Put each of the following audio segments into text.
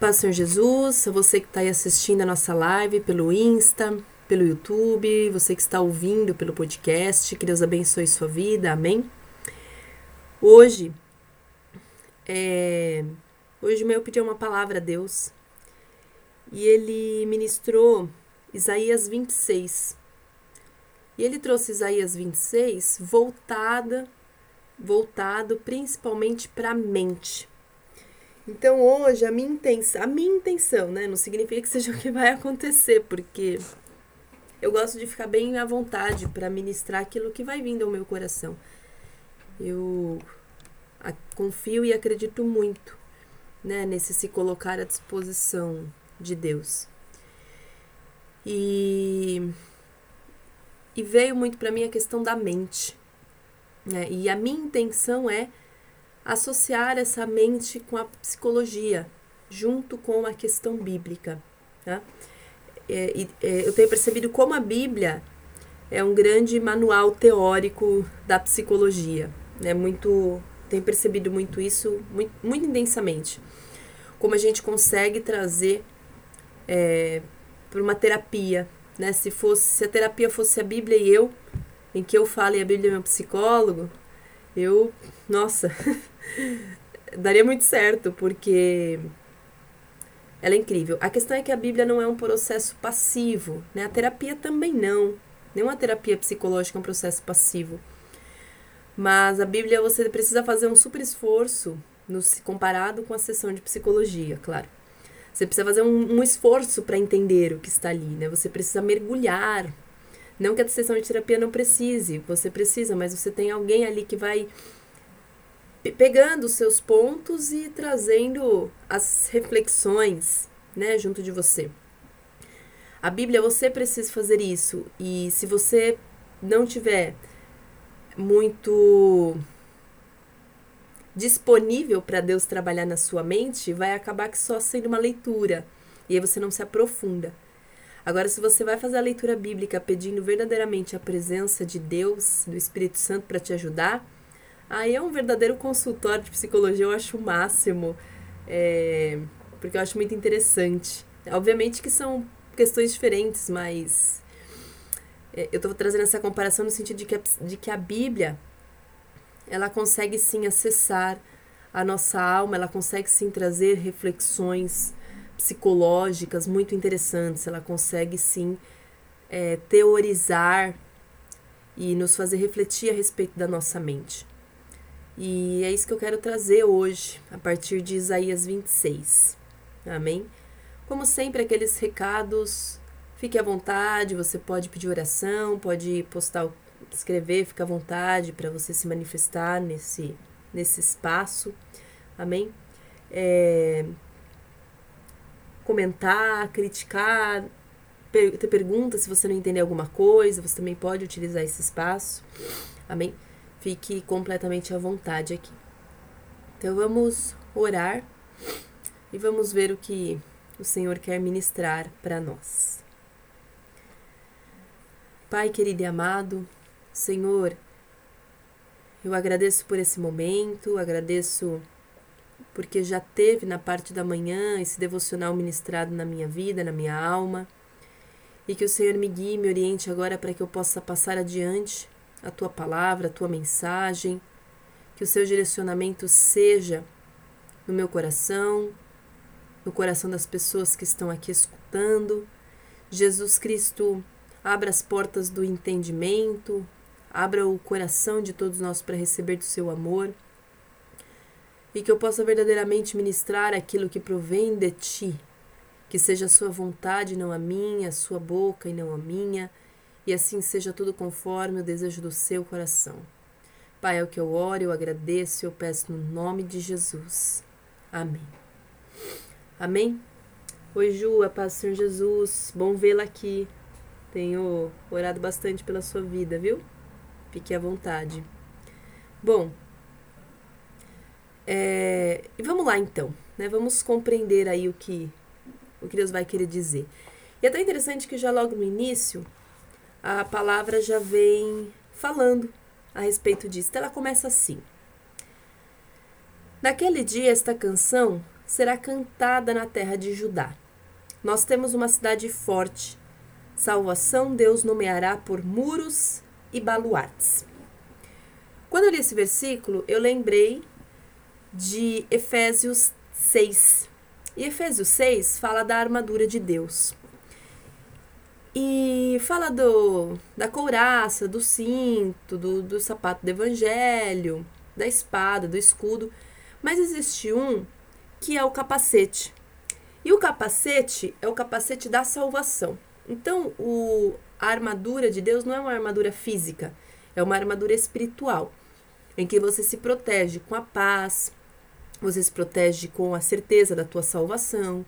Paz Senhor Jesus, você que está aí assistindo a nossa live pelo Insta, pelo YouTube, você que está ouvindo pelo podcast, que Deus abençoe sua vida, amém? Hoje, é, hoje eu pedi uma palavra a Deus e ele ministrou Isaías 26. E ele trouxe Isaías 26 voltada, voltado principalmente para a mente então hoje a minha intenção, a minha intenção, né, não significa que seja o que vai acontecer, porque eu gosto de ficar bem à vontade para ministrar aquilo que vai vindo ao meu coração. Eu confio e acredito muito, né, nesse se colocar à disposição de Deus. E e veio muito para mim a questão da mente. Né? E a minha intenção é associar essa mente com a psicologia, junto com a questão bíblica. Tá? É, é, eu tenho percebido como a Bíblia é um grande manual teórico da psicologia. Né? Muito, tenho percebido muito isso, muito, muito intensamente. Como a gente consegue trazer é, para uma terapia. Né? Se, fosse, se a terapia fosse a Bíblia e eu, em que eu falo e a Bíblia é meu psicólogo, eu, nossa, daria muito certo, porque ela é incrível. A questão é que a Bíblia não é um processo passivo, né? A terapia também não. Nenhuma terapia psicológica é um processo passivo. Mas a Bíblia você precisa fazer um super esforço no, comparado com a sessão de psicologia, claro. Você precisa fazer um, um esforço para entender o que está ali, né? Você precisa mergulhar. Não que a sessão de terapia não precise, você precisa, mas você tem alguém ali que vai pegando os seus pontos e trazendo as reflexões, né, junto de você. A Bíblia, você precisa fazer isso. E se você não tiver muito disponível para Deus trabalhar na sua mente, vai acabar que só sendo uma leitura. E aí você não se aprofunda. Agora, se você vai fazer a leitura bíblica pedindo verdadeiramente a presença de Deus, do Espírito Santo para te ajudar, Aí é um verdadeiro consultório de psicologia, eu acho o máximo, é, porque eu acho muito interessante. Obviamente que são questões diferentes, mas é, eu estou trazendo essa comparação no sentido de que, a, de que a Bíblia ela consegue sim acessar a nossa alma, ela consegue sim trazer reflexões psicológicas muito interessantes, ela consegue sim é, teorizar e nos fazer refletir a respeito da nossa mente. E é isso que eu quero trazer hoje, a partir de Isaías 26. Amém? Como sempre, aqueles recados, fique à vontade, você pode pedir oração, pode postar, escrever, fica à vontade para você se manifestar nesse, nesse espaço. Amém? É, comentar, criticar, ter perguntas se você não entender alguma coisa, você também pode utilizar esse espaço. Amém? Fique completamente à vontade aqui. Então vamos orar e vamos ver o que o Senhor quer ministrar para nós. Pai querido e amado, Senhor, eu agradeço por esse momento, agradeço porque já teve na parte da manhã esse devocional ministrado na minha vida, na minha alma, e que o Senhor me guie, me oriente agora para que eu possa passar adiante a tua palavra, a tua mensagem, que o seu direcionamento seja no meu coração, no coração das pessoas que estão aqui escutando. Jesus Cristo, abra as portas do entendimento, abra o coração de todos nós para receber do seu amor. E que eu possa verdadeiramente ministrar aquilo que provém de ti, que seja a sua vontade, não a minha, a sua boca e não a minha e assim seja tudo conforme o desejo do seu coração. Pai, é o que eu oro, eu agradeço, eu peço no nome de Jesus. Amém. Amém? Oi, Ju, a paz do Senhor Jesus. Bom vê-la aqui. Tenho orado bastante pela sua vida, viu? Fique à vontade. Bom, é, e vamos lá então, né? Vamos compreender aí o que o que Deus vai querer dizer. E é tão interessante que já logo no início a palavra já vem falando a respeito disso. Então, ela começa assim: Naquele dia, esta canção será cantada na terra de Judá. Nós temos uma cidade forte. Salvação Deus nomeará por muros e baluartes. Quando eu li esse versículo, eu lembrei de Efésios 6. E Efésios 6 fala da armadura de Deus. E fala do, da couraça, do cinto, do, do sapato do evangelho, da espada, do escudo. Mas existe um que é o capacete. E o capacete é o capacete da salvação. Então, o, a armadura de Deus não é uma armadura física, é uma armadura espiritual, em que você se protege com a paz, você se protege com a certeza da tua salvação,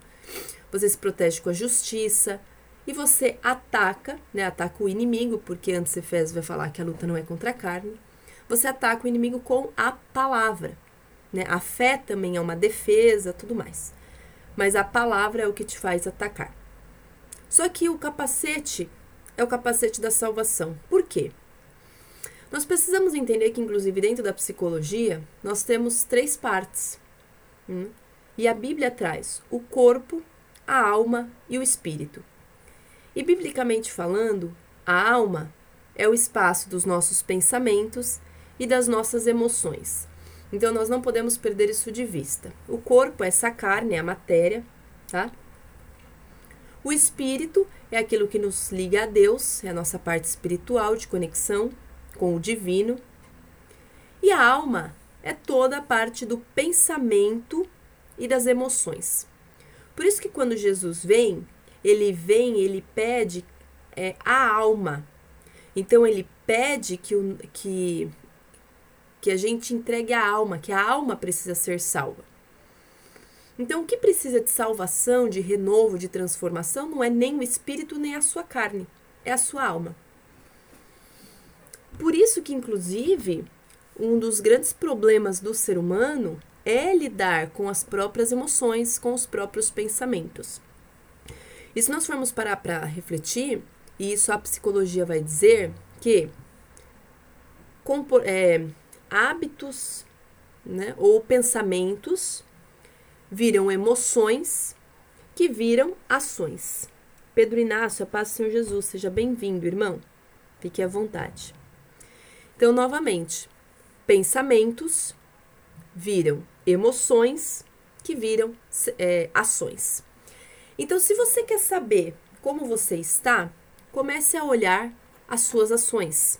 você se protege com a justiça, e você ataca, né? Ataca o inimigo, porque antes Efésios vai falar que a luta não é contra a carne. Você ataca o inimigo com a palavra, né? A fé também é uma defesa, tudo mais. Mas a palavra é o que te faz atacar. Só que o capacete é o capacete da salvação. Por quê? Nós precisamos entender que, inclusive, dentro da psicologia, nós temos três partes. Hum? E a Bíblia traz o corpo, a alma e o espírito. E biblicamente falando, a alma é o espaço dos nossos pensamentos e das nossas emoções. Então nós não podemos perder isso de vista. O corpo é essa carne, é a matéria, tá? O espírito é aquilo que nos liga a Deus, é a nossa parte espiritual de conexão com o divino. E a alma é toda a parte do pensamento e das emoções. Por isso que quando Jesus vem, ele vem, ele pede é, a alma. Então ele pede que, o, que, que a gente entregue a alma, que a alma precisa ser salva. Então, o que precisa de salvação, de renovo, de transformação, não é nem o espírito nem a sua carne, é a sua alma. Por isso que, inclusive, um dos grandes problemas do ser humano é lidar com as próprias emoções, com os próprios pensamentos. E se nós formos parar para refletir, e isso a psicologia vai dizer que é, hábitos né, ou pensamentos viram emoções que viram ações. Pedro Inácio, a paz do Senhor Jesus, seja bem-vindo, irmão. Fique à vontade. Então, novamente, pensamentos viram emoções que viram é, ações. Então, se você quer saber como você está, comece a olhar as suas ações.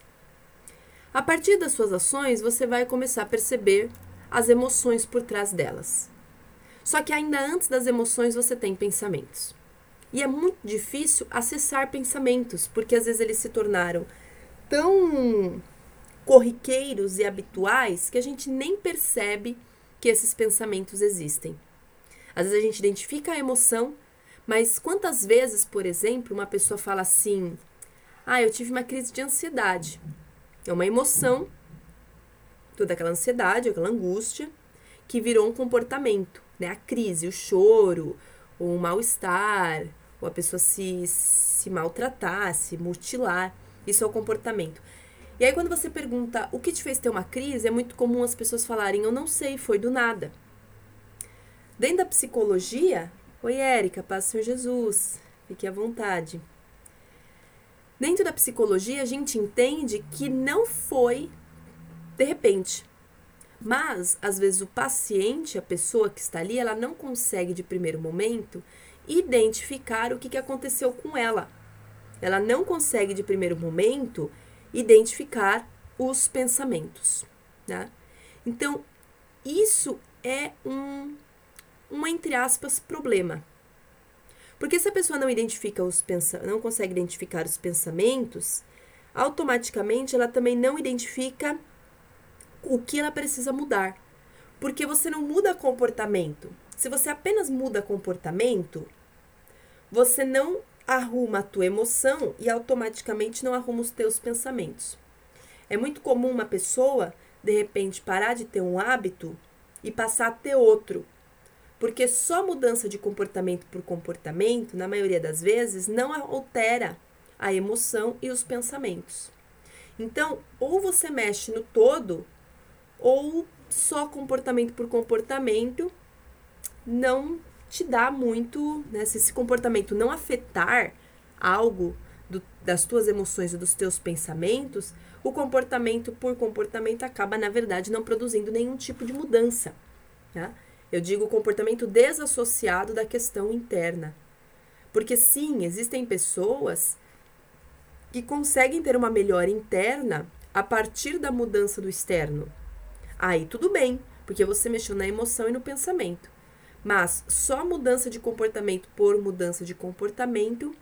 A partir das suas ações, você vai começar a perceber as emoções por trás delas. Só que ainda antes das emoções, você tem pensamentos. E é muito difícil acessar pensamentos, porque às vezes eles se tornaram tão corriqueiros e habituais que a gente nem percebe que esses pensamentos existem. Às vezes a gente identifica a emoção, mas quantas vezes, por exemplo, uma pessoa fala assim: Ah, eu tive uma crise de ansiedade. É uma emoção, toda aquela ansiedade, aquela angústia, que virou um comportamento, né? A crise, o choro, o mal-estar, ou a pessoa se, se maltratar, se mutilar. Isso é o comportamento. E aí, quando você pergunta o que te fez ter uma crise, é muito comum as pessoas falarem: Eu não sei, foi do nada. Dentro da psicologia, Oi, Érica, paz Senhor Jesus. Fique à vontade. Dentro da psicologia, a gente entende que não foi de repente. Mas, às vezes, o paciente, a pessoa que está ali, ela não consegue, de primeiro momento, identificar o que, que aconteceu com ela. Ela não consegue, de primeiro momento, identificar os pensamentos. Né? Então, isso é um um, entre aspas, problema. Porque se a pessoa não identifica os não consegue identificar os pensamentos, automaticamente ela também não identifica o que ela precisa mudar. Porque você não muda comportamento. Se você apenas muda comportamento, você não arruma a tua emoção e automaticamente não arruma os teus pensamentos. É muito comum uma pessoa, de repente, parar de ter um hábito e passar a ter outro. Porque só mudança de comportamento por comportamento, na maioria das vezes, não altera a emoção e os pensamentos. Então, ou você mexe no todo, ou só comportamento por comportamento não te dá muito, né? Se esse comportamento não afetar algo do, das tuas emoções e dos teus pensamentos, o comportamento por comportamento acaba, na verdade, não produzindo nenhum tipo de mudança. Tá? Eu digo comportamento desassociado da questão interna. Porque sim, existem pessoas que conseguem ter uma melhora interna a partir da mudança do externo. Aí tudo bem, porque você mexeu na emoção e no pensamento. Mas só mudança de comportamento por mudança de comportamento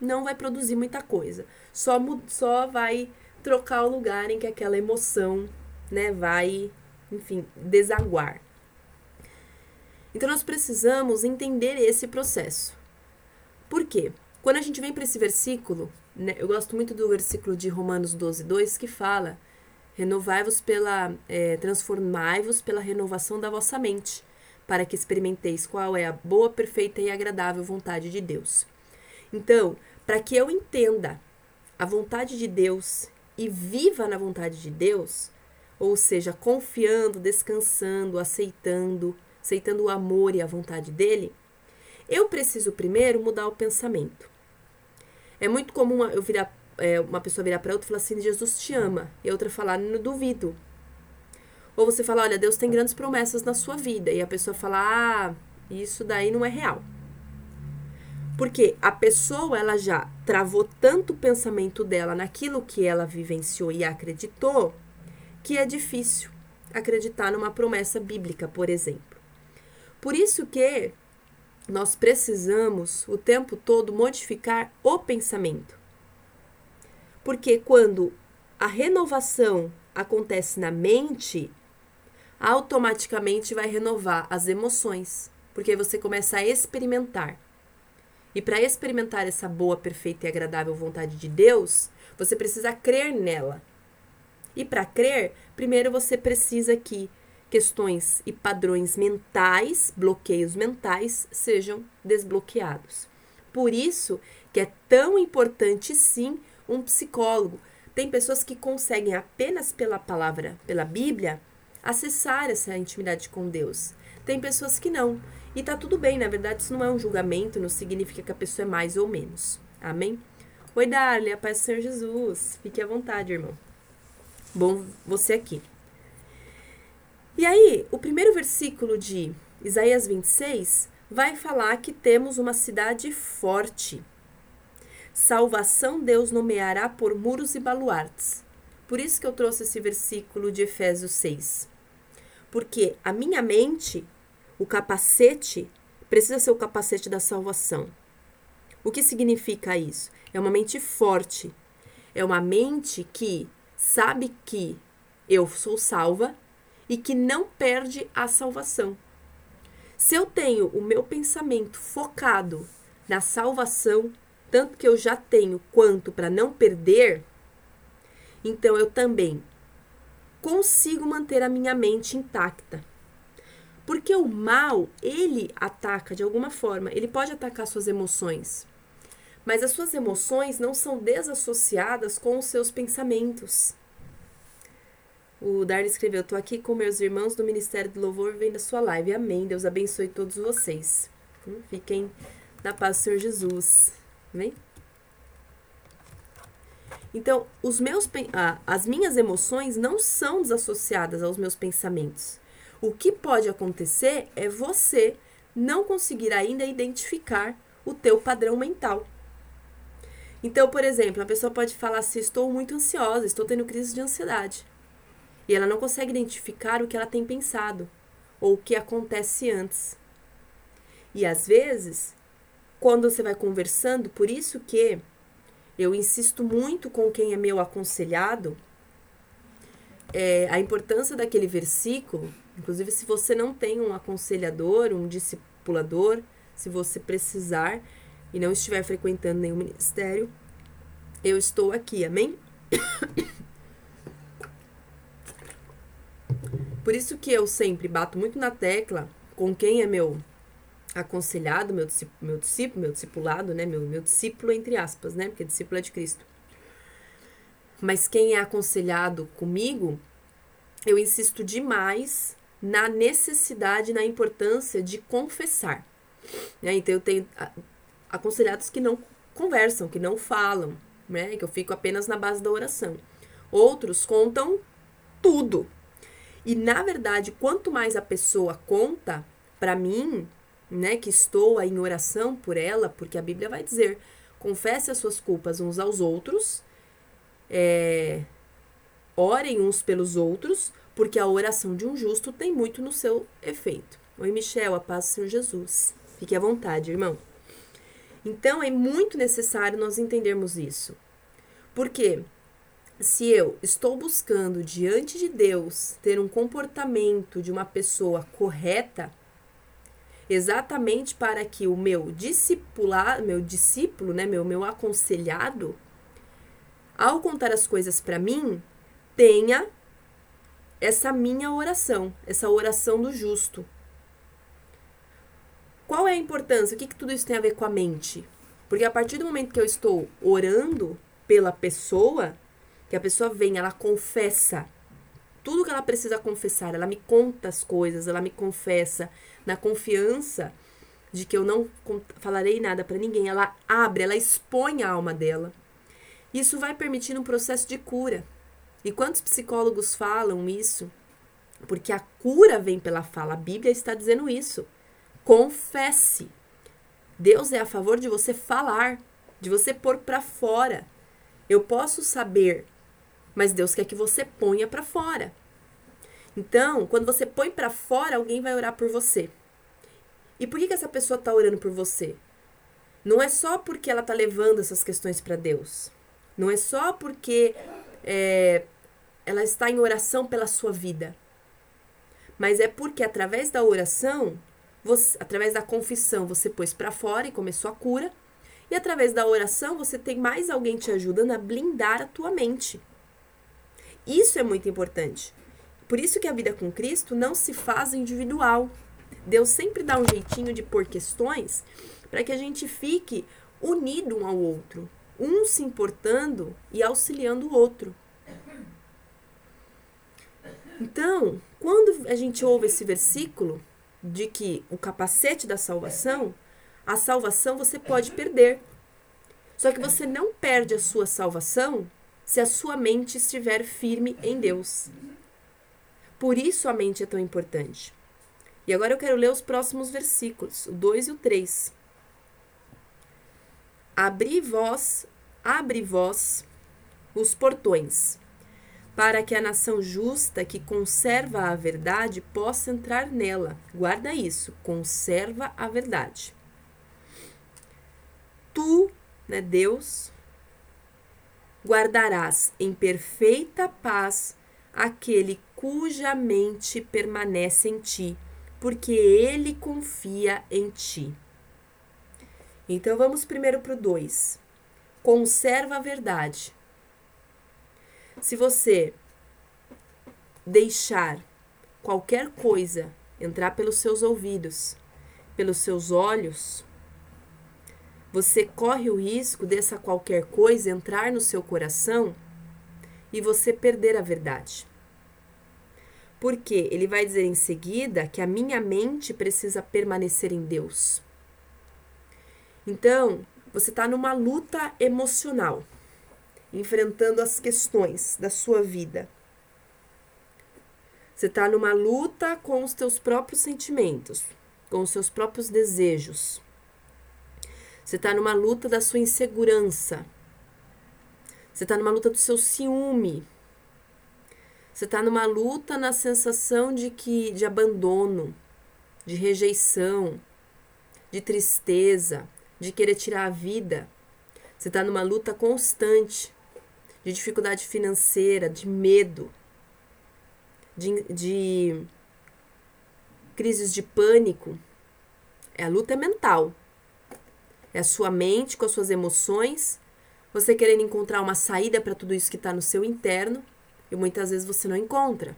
não vai produzir muita coisa. Só, só vai trocar o lugar em que aquela emoção, né, vai, enfim, desaguar. Então nós precisamos entender esse processo. Por quê? Quando a gente vem para esse versículo, né, eu gosto muito do versículo de Romanos 12, 2, que fala: renovai-vos pela, é, transformai-vos pela renovação da vossa mente, para que experimenteis qual é a boa, perfeita e agradável vontade de Deus. Então, para que eu entenda a vontade de Deus e viva na vontade de Deus, ou seja, confiando, descansando, aceitando, aceitando o amor e a vontade dele, eu preciso primeiro mudar o pensamento. É muito comum eu virar, é, uma pessoa virar para outra e falar assim: Jesus te ama, e a outra falar: não duvido. Ou você fala: olha, Deus tem grandes promessas na sua vida, e a pessoa fala: ah, isso daí não é real. Porque a pessoa ela já travou tanto o pensamento dela naquilo que ela vivenciou e acreditou, que é difícil acreditar numa promessa bíblica, por exemplo. Por isso que nós precisamos o tempo todo modificar o pensamento. Porque quando a renovação acontece na mente, automaticamente vai renovar as emoções, porque você começa a experimentar. E para experimentar essa boa, perfeita e agradável vontade de Deus, você precisa crer nela. E para crer, primeiro você precisa que questões e padrões mentais, bloqueios mentais, sejam desbloqueados. Por isso que é tão importante sim um psicólogo. Tem pessoas que conseguem apenas pela palavra, pela Bíblia, acessar essa intimidade com Deus. Tem pessoas que não. E tá tudo bem, na verdade, isso não é um julgamento, não significa que a pessoa é mais ou menos. Amém? Oi, Darlia, paz do Senhor Jesus. Fique à vontade, irmão. Bom você aqui. E aí, o primeiro versículo de Isaías 26 vai falar que temos uma cidade forte. Salvação Deus nomeará por muros e baluartes. Por isso que eu trouxe esse versículo de Efésios 6. Porque a minha mente o capacete precisa ser o capacete da salvação. O que significa isso? É uma mente forte. É uma mente que sabe que eu sou salva e que não perde a salvação. Se eu tenho o meu pensamento focado na salvação, tanto que eu já tenho quanto para não perder, então eu também consigo manter a minha mente intacta. Porque o mal, ele ataca de alguma forma, ele pode atacar suas emoções. Mas as suas emoções não são desassociadas com os seus pensamentos. O Darly escreveu: Estou aqui com meus irmãos do Ministério do Louvor vendo a sua live. Amém. Deus abençoe todos vocês. Hum, fiquem na paz do Senhor Jesus. Amém? Então, os meus, as minhas emoções não são desassociadas aos meus pensamentos. O que pode acontecer é você não conseguir ainda identificar o teu padrão mental. Então, por exemplo, a pessoa pode falar assim: estou muito ansiosa, estou tendo crise de ansiedade. E ela não consegue identificar o que ela tem pensado ou o que acontece antes. E às vezes, quando você vai conversando, por isso que eu insisto muito com quem é meu aconselhado, é, a importância daquele versículo Inclusive, se você não tem um aconselhador, um discipulador, se você precisar e não estiver frequentando nenhum ministério, eu estou aqui, amém? Por isso que eu sempre bato muito na tecla com quem é meu aconselhado, meu, meu discípulo, meu discipulado, né? Meu, meu discípulo, entre aspas, né? Porque discípulo é de Cristo. Mas quem é aconselhado comigo, eu insisto demais na necessidade, na importância de confessar. Né? Então, eu tenho aconselhados que não conversam, que não falam, né? Que eu fico apenas na base da oração. Outros contam tudo. E na verdade, quanto mais a pessoa conta para mim, né, que estou em oração por ela, porque a Bíblia vai dizer: confesse as suas culpas uns aos outros, é, orem uns pelos outros, porque a oração de um justo tem muito no seu efeito. Oi, Michel, a paz do Senhor Jesus. Fique à vontade, irmão. Então, é muito necessário nós entendermos isso. Porque se eu estou buscando diante de Deus ter um comportamento de uma pessoa correta, exatamente para que o meu discipular, meu discípulo, né, meu meu aconselhado, ao contar as coisas para mim, tenha essa minha oração, essa oração do justo. Qual é a importância? O que, que tudo isso tem a ver com a mente? Porque a partir do momento que eu estou orando pela pessoa, que a pessoa vem, ela confessa tudo que ela precisa confessar, ela me conta as coisas, ela me confessa na confiança de que eu não falarei nada para ninguém, ela abre, ela expõe a alma dela. Isso vai permitindo um processo de cura. E quantos psicólogos falam isso? Porque a cura vem pela fala. A Bíblia está dizendo isso. Confesse. Deus é a favor de você falar, de você pôr para fora. Eu posso saber, mas Deus quer que você ponha para fora. Então, quando você põe para fora, alguém vai orar por você. E por que, que essa pessoa está orando por você? Não é só porque ela está levando essas questões para Deus. Não é só porque é, ela está em oração pela sua vida. Mas é porque através da oração você, através da confissão, você pôs para fora e começou a cura. E através da oração, você tem mais alguém te ajudando a blindar a tua mente. Isso é muito importante. Por isso que a vida com Cristo não se faz individual. Deus sempre dá um jeitinho de pôr questões para que a gente fique unido um ao outro, um se importando e auxiliando o outro. Então, quando a gente ouve esse versículo, de que o capacete da salvação, a salvação você pode perder. Só que você não perde a sua salvação se a sua mente estiver firme em Deus. Por isso a mente é tão importante. E agora eu quero ler os próximos versículos, o 2 e o 3. Abri vós, abre vós os portões para que a nação justa que conserva a verdade possa entrar nela. Guarda isso, conserva a verdade. Tu, né, Deus, guardarás em perfeita paz aquele cuja mente permanece em ti, porque ele confia em ti. Então vamos primeiro para o 2. Conserva a verdade. Se você deixar qualquer coisa entrar pelos seus ouvidos, pelos seus olhos, você corre o risco dessa qualquer coisa entrar no seu coração e você perder a verdade. Porque ele vai dizer em seguida que a minha mente precisa permanecer em Deus. Então, você está numa luta emocional enfrentando as questões da sua vida. Você está numa luta com os teus próprios sentimentos, com os seus próprios desejos. Você está numa luta da sua insegurança. Você está numa luta do seu ciúme. Você está numa luta na sensação de que de abandono, de rejeição, de tristeza, de querer tirar a vida. Você está numa luta constante de dificuldade financeira, de medo, de, de crises de pânico. É a luta mental. É a sua mente com as suas emoções, você querendo encontrar uma saída para tudo isso que está no seu interno e muitas vezes você não encontra.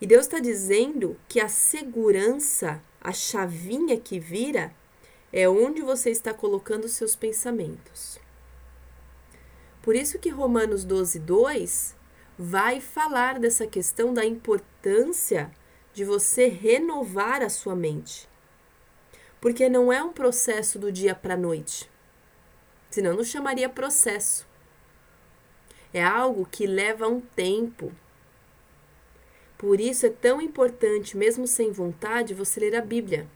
E Deus está dizendo que a segurança, a chavinha que vira, é onde você está colocando os seus pensamentos. Por isso que Romanos 12, 2 vai falar dessa questão da importância de você renovar a sua mente. Porque não é um processo do dia para a noite. Senão não chamaria processo. É algo que leva um tempo. Por isso é tão importante, mesmo sem vontade, você ler a Bíblia.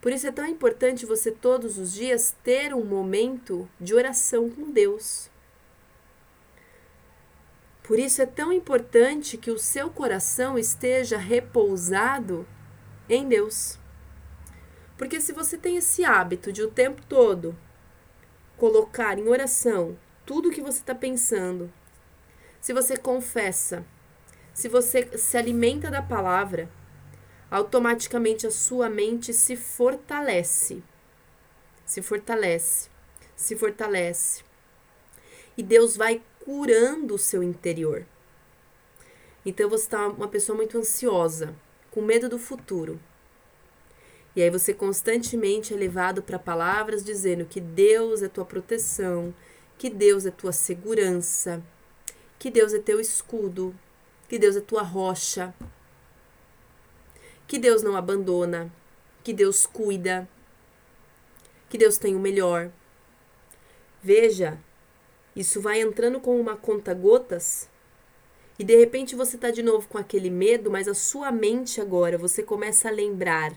Por isso é tão importante você todos os dias ter um momento de oração com Deus. Por isso é tão importante que o seu coração esteja repousado em Deus. Porque se você tem esse hábito de o tempo todo colocar em oração tudo o que você está pensando, se você confessa, se você se alimenta da palavra, automaticamente a sua mente se fortalece. Se fortalece, se fortalece. E Deus vai curando o seu interior. Então você está uma pessoa muito ansiosa, com medo do futuro. E aí você constantemente é levado para palavras dizendo que Deus é tua proteção, que Deus é tua segurança, que Deus é teu escudo, que Deus é tua rocha, que Deus não abandona, que Deus cuida, que Deus tem o melhor. Veja isso vai entrando com uma conta gotas e de repente você está de novo com aquele medo, mas a sua mente agora, você começa a lembrar.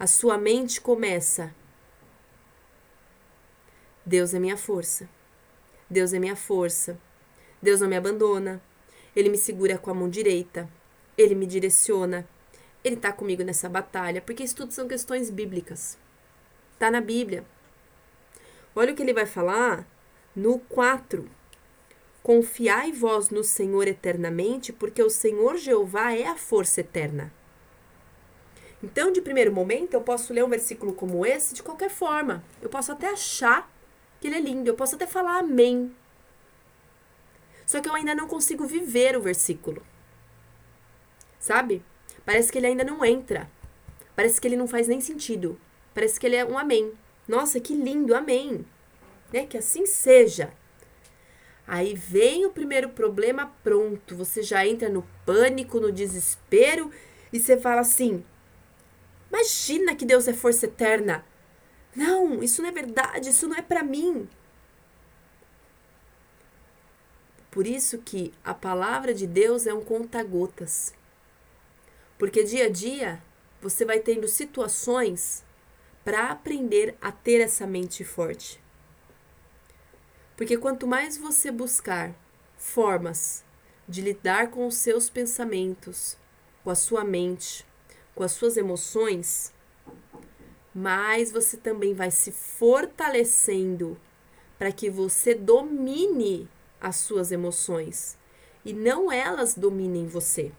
A sua mente começa. Deus é minha força. Deus é minha força. Deus não me abandona. Ele me segura com a mão direita. Ele me direciona. Ele está comigo nessa batalha, porque isso tudo são questões bíblicas. Está na Bíblia. Olha o que ele vai falar no 4. Confiai vós no Senhor eternamente, porque o Senhor Jeová é a força eterna. Então, de primeiro momento, eu posso ler um versículo como esse de qualquer forma. Eu posso até achar que ele é lindo, eu posso até falar amém. Só que eu ainda não consigo viver o versículo. Sabe? Parece que ele ainda não entra. Parece que ele não faz nem sentido. Parece que ele é um amém. Nossa, que lindo, amém. Né? Que assim seja. Aí vem o primeiro problema, pronto. Você já entra no pânico, no desespero e você fala assim: Imagina que Deus é força eterna. Não, isso não é verdade, isso não é para mim. Por isso que a palavra de Deus é um conta-gotas. Porque dia a dia você vai tendo situações para aprender a ter essa mente forte. Porque quanto mais você buscar formas de lidar com os seus pensamentos, com a sua mente, com as suas emoções, mais você também vai se fortalecendo para que você domine as suas emoções e não elas dominem você.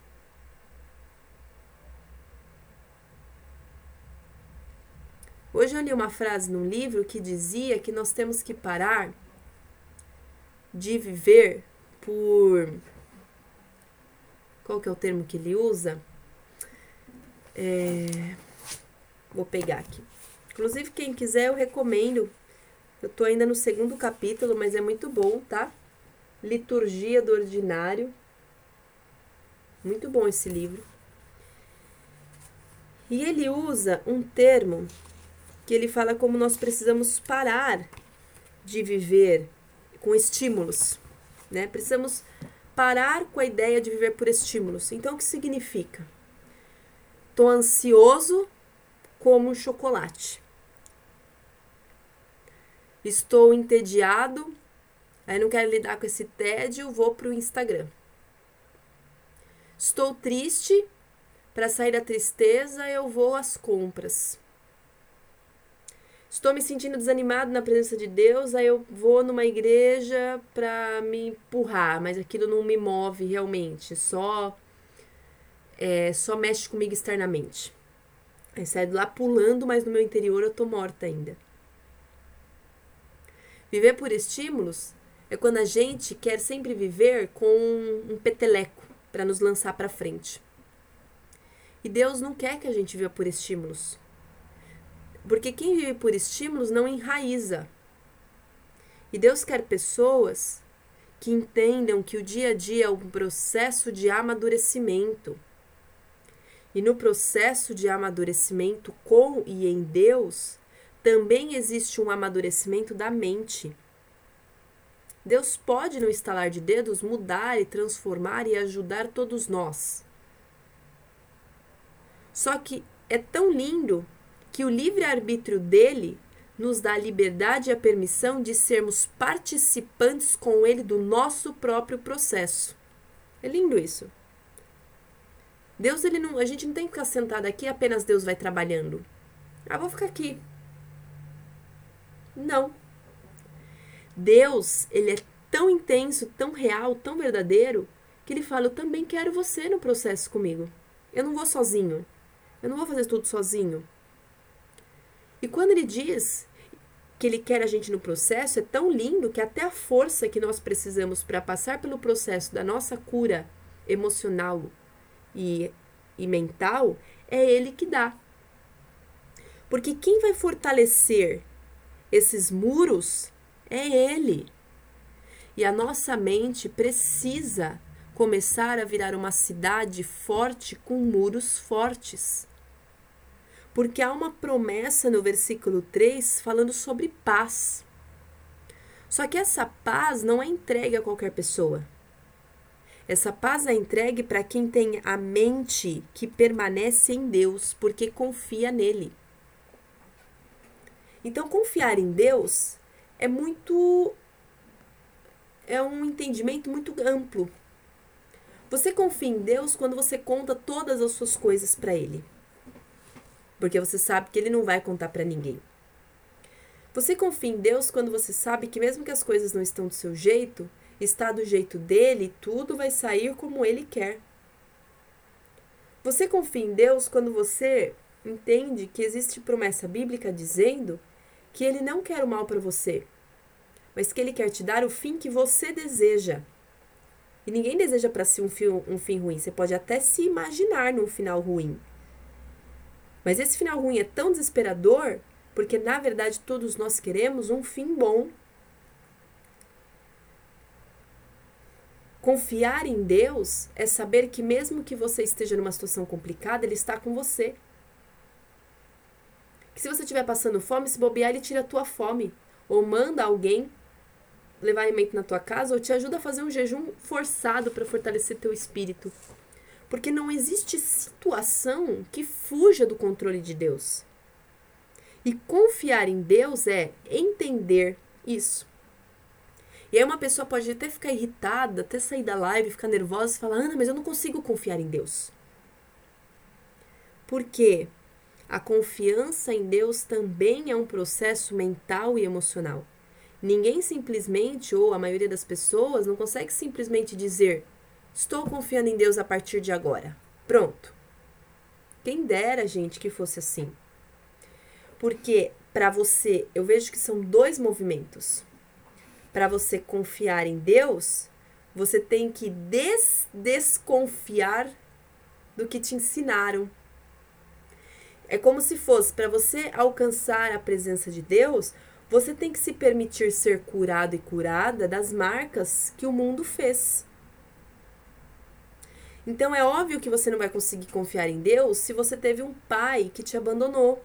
Hoje eu li uma frase num livro que dizia que nós temos que parar de viver por. Qual que é o termo que ele usa? É... Vou pegar aqui. Inclusive, quem quiser, eu recomendo. Eu tô ainda no segundo capítulo, mas é muito bom, tá? Liturgia do Ordinário. Muito bom esse livro. E ele usa um termo que ele fala como nós precisamos parar de viver com estímulos, né? Precisamos parar com a ideia de viver por estímulos. Então, o que significa? Tô ansioso como um chocolate. Estou entediado, aí não quero lidar com esse tédio, vou pro Instagram. Estou triste, para sair da tristeza eu vou às compras. Estou me sentindo desanimado na presença de Deus, aí eu vou numa igreja para me empurrar, mas aquilo não me move realmente, só é, só mexe comigo externamente. Aí saio lá pulando, mas no meu interior eu tô morta ainda. Viver por estímulos é quando a gente quer sempre viver com um peteleco para nos lançar para frente. E Deus não quer que a gente viva por estímulos. Porque quem vive por estímulos não enraiza. E Deus quer pessoas que entendam que o dia a dia é um processo de amadurecimento. E no processo de amadurecimento com e em Deus, também existe um amadurecimento da mente. Deus pode, no estalar de dedos, mudar e transformar e ajudar todos nós. Só que é tão lindo que o livre-arbítrio dele nos dá a liberdade e a permissão de sermos participantes com ele do nosso próprio processo. É lindo isso. Deus, ele não, a gente não tem que ficar sentado aqui apenas Deus vai trabalhando. Ah, vou ficar aqui. Não. Deus, ele é tão intenso, tão real, tão verdadeiro, que ele fala: Eu também quero você no processo comigo. Eu não vou sozinho. Eu não vou fazer tudo sozinho. E quando ele diz que ele quer a gente no processo, é tão lindo que até a força que nós precisamos para passar pelo processo da nossa cura emocional e, e mental, é ele que dá. Porque quem vai fortalecer esses muros é ele. E a nossa mente precisa começar a virar uma cidade forte com muros fortes. Porque há uma promessa no versículo 3 falando sobre paz. Só que essa paz não é entregue a qualquer pessoa. Essa paz é entregue para quem tem a mente que permanece em Deus, porque confia nele. Então, confiar em Deus é muito. é um entendimento muito amplo. Você confia em Deus quando você conta todas as suas coisas para Ele, porque você sabe que Ele não vai contar para ninguém. Você confia em Deus quando você sabe que, mesmo que as coisas não estão do seu jeito, está do jeito dele tudo vai sair como ele quer. Você confia em Deus quando você entende que existe promessa bíblica dizendo que ele não quer o mal para você, mas que ele quer te dar o fim que você deseja. E ninguém deseja para si um fim, um fim ruim. Você pode até se imaginar num final ruim. Mas esse final ruim é tão desesperador porque, na verdade, todos nós queremos um fim bom. Confiar em Deus é saber que, mesmo que você esteja numa situação complicada, Ele está com você. Que se você estiver passando fome, se bobear, ele tira a tua fome. Ou manda alguém levar alimento na tua casa, ou te ajuda a fazer um jejum forçado para fortalecer teu espírito. Porque não existe situação que fuja do controle de Deus. E confiar em Deus é entender isso. E aí uma pessoa pode até ficar irritada, até sair da live, ficar nervosa e falar, Ana, mas eu não consigo confiar em Deus. Por quê? A confiança em Deus também é um processo mental e emocional. Ninguém simplesmente, ou a maioria das pessoas, não consegue simplesmente dizer: Estou confiando em Deus a partir de agora. Pronto. Quem dera, gente, que fosse assim. Porque para você, eu vejo que são dois movimentos. Para você confiar em Deus, você tem que des desconfiar do que te ensinaram é como se fosse para você alcançar a presença de Deus, você tem que se permitir ser curado e curada das marcas que o mundo fez. Então é óbvio que você não vai conseguir confiar em Deus se você teve um pai que te abandonou.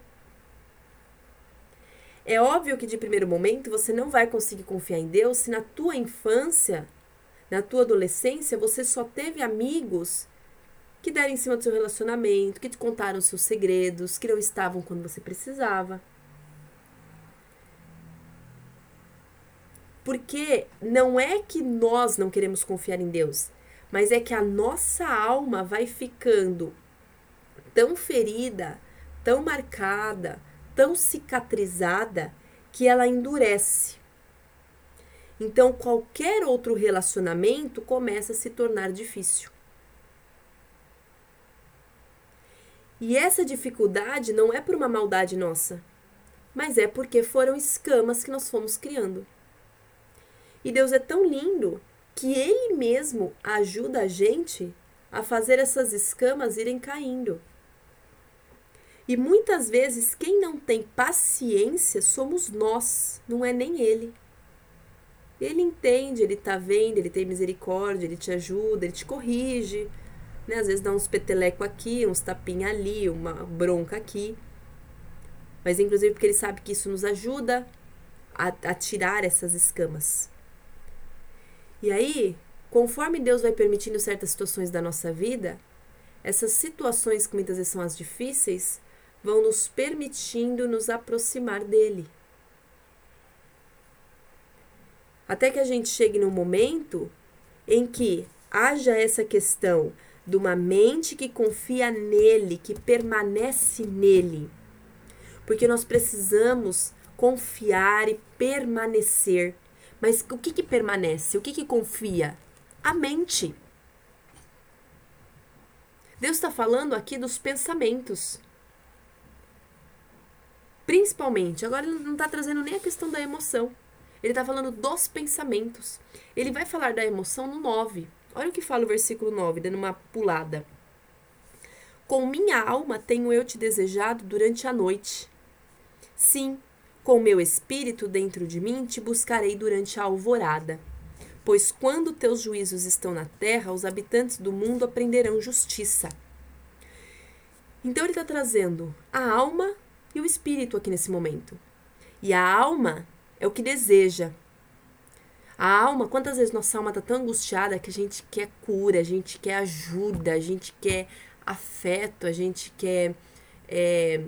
É óbvio que de primeiro momento você não vai conseguir confiar em Deus se na tua infância, na tua adolescência, você só teve amigos que deram em cima do seu relacionamento, que te contaram seus segredos, que não estavam quando você precisava. Porque não é que nós não queremos confiar em Deus, mas é que a nossa alma vai ficando tão ferida, tão marcada, tão cicatrizada, que ela endurece. Então, qualquer outro relacionamento começa a se tornar difícil. E essa dificuldade não é por uma maldade nossa, mas é porque foram escamas que nós fomos criando. E Deus é tão lindo que Ele mesmo ajuda a gente a fazer essas escamas irem caindo. E muitas vezes quem não tem paciência somos nós, não é nem Ele. Ele entende, ele tá vendo, ele tem misericórdia, ele te ajuda, ele te corrige, né? Às vezes dá uns peteleco aqui, uns tapinha ali, uma bronca aqui. Mas inclusive porque ele sabe que isso nos ajuda a, a tirar essas escamas. E aí, conforme Deus vai permitindo certas situações da nossa vida, essas situações que muitas vezes são as difíceis, vão nos permitindo nos aproximar dele. Até que a gente chegue num momento em que haja essa questão de uma mente que confia nele, que permanece nele. Porque nós precisamos confiar e permanecer. Mas o que, que permanece? O que, que confia? A mente. Deus está falando aqui dos pensamentos. Principalmente, agora ele não está trazendo nem a questão da emoção. Ele está falando dos pensamentos. Ele vai falar da emoção no 9. Olha o que fala o versículo 9, dando uma pulada. Com minha alma tenho eu te desejado durante a noite. Sim, com meu espírito dentro de mim te buscarei durante a alvorada. Pois quando teus juízos estão na terra, os habitantes do mundo aprenderão justiça. Então ele está trazendo a alma e o espírito aqui nesse momento. E a alma é o que deseja. A alma, quantas vezes nossa alma está tão angustiada que a gente quer cura, a gente quer ajuda, a gente quer afeto, a gente quer é,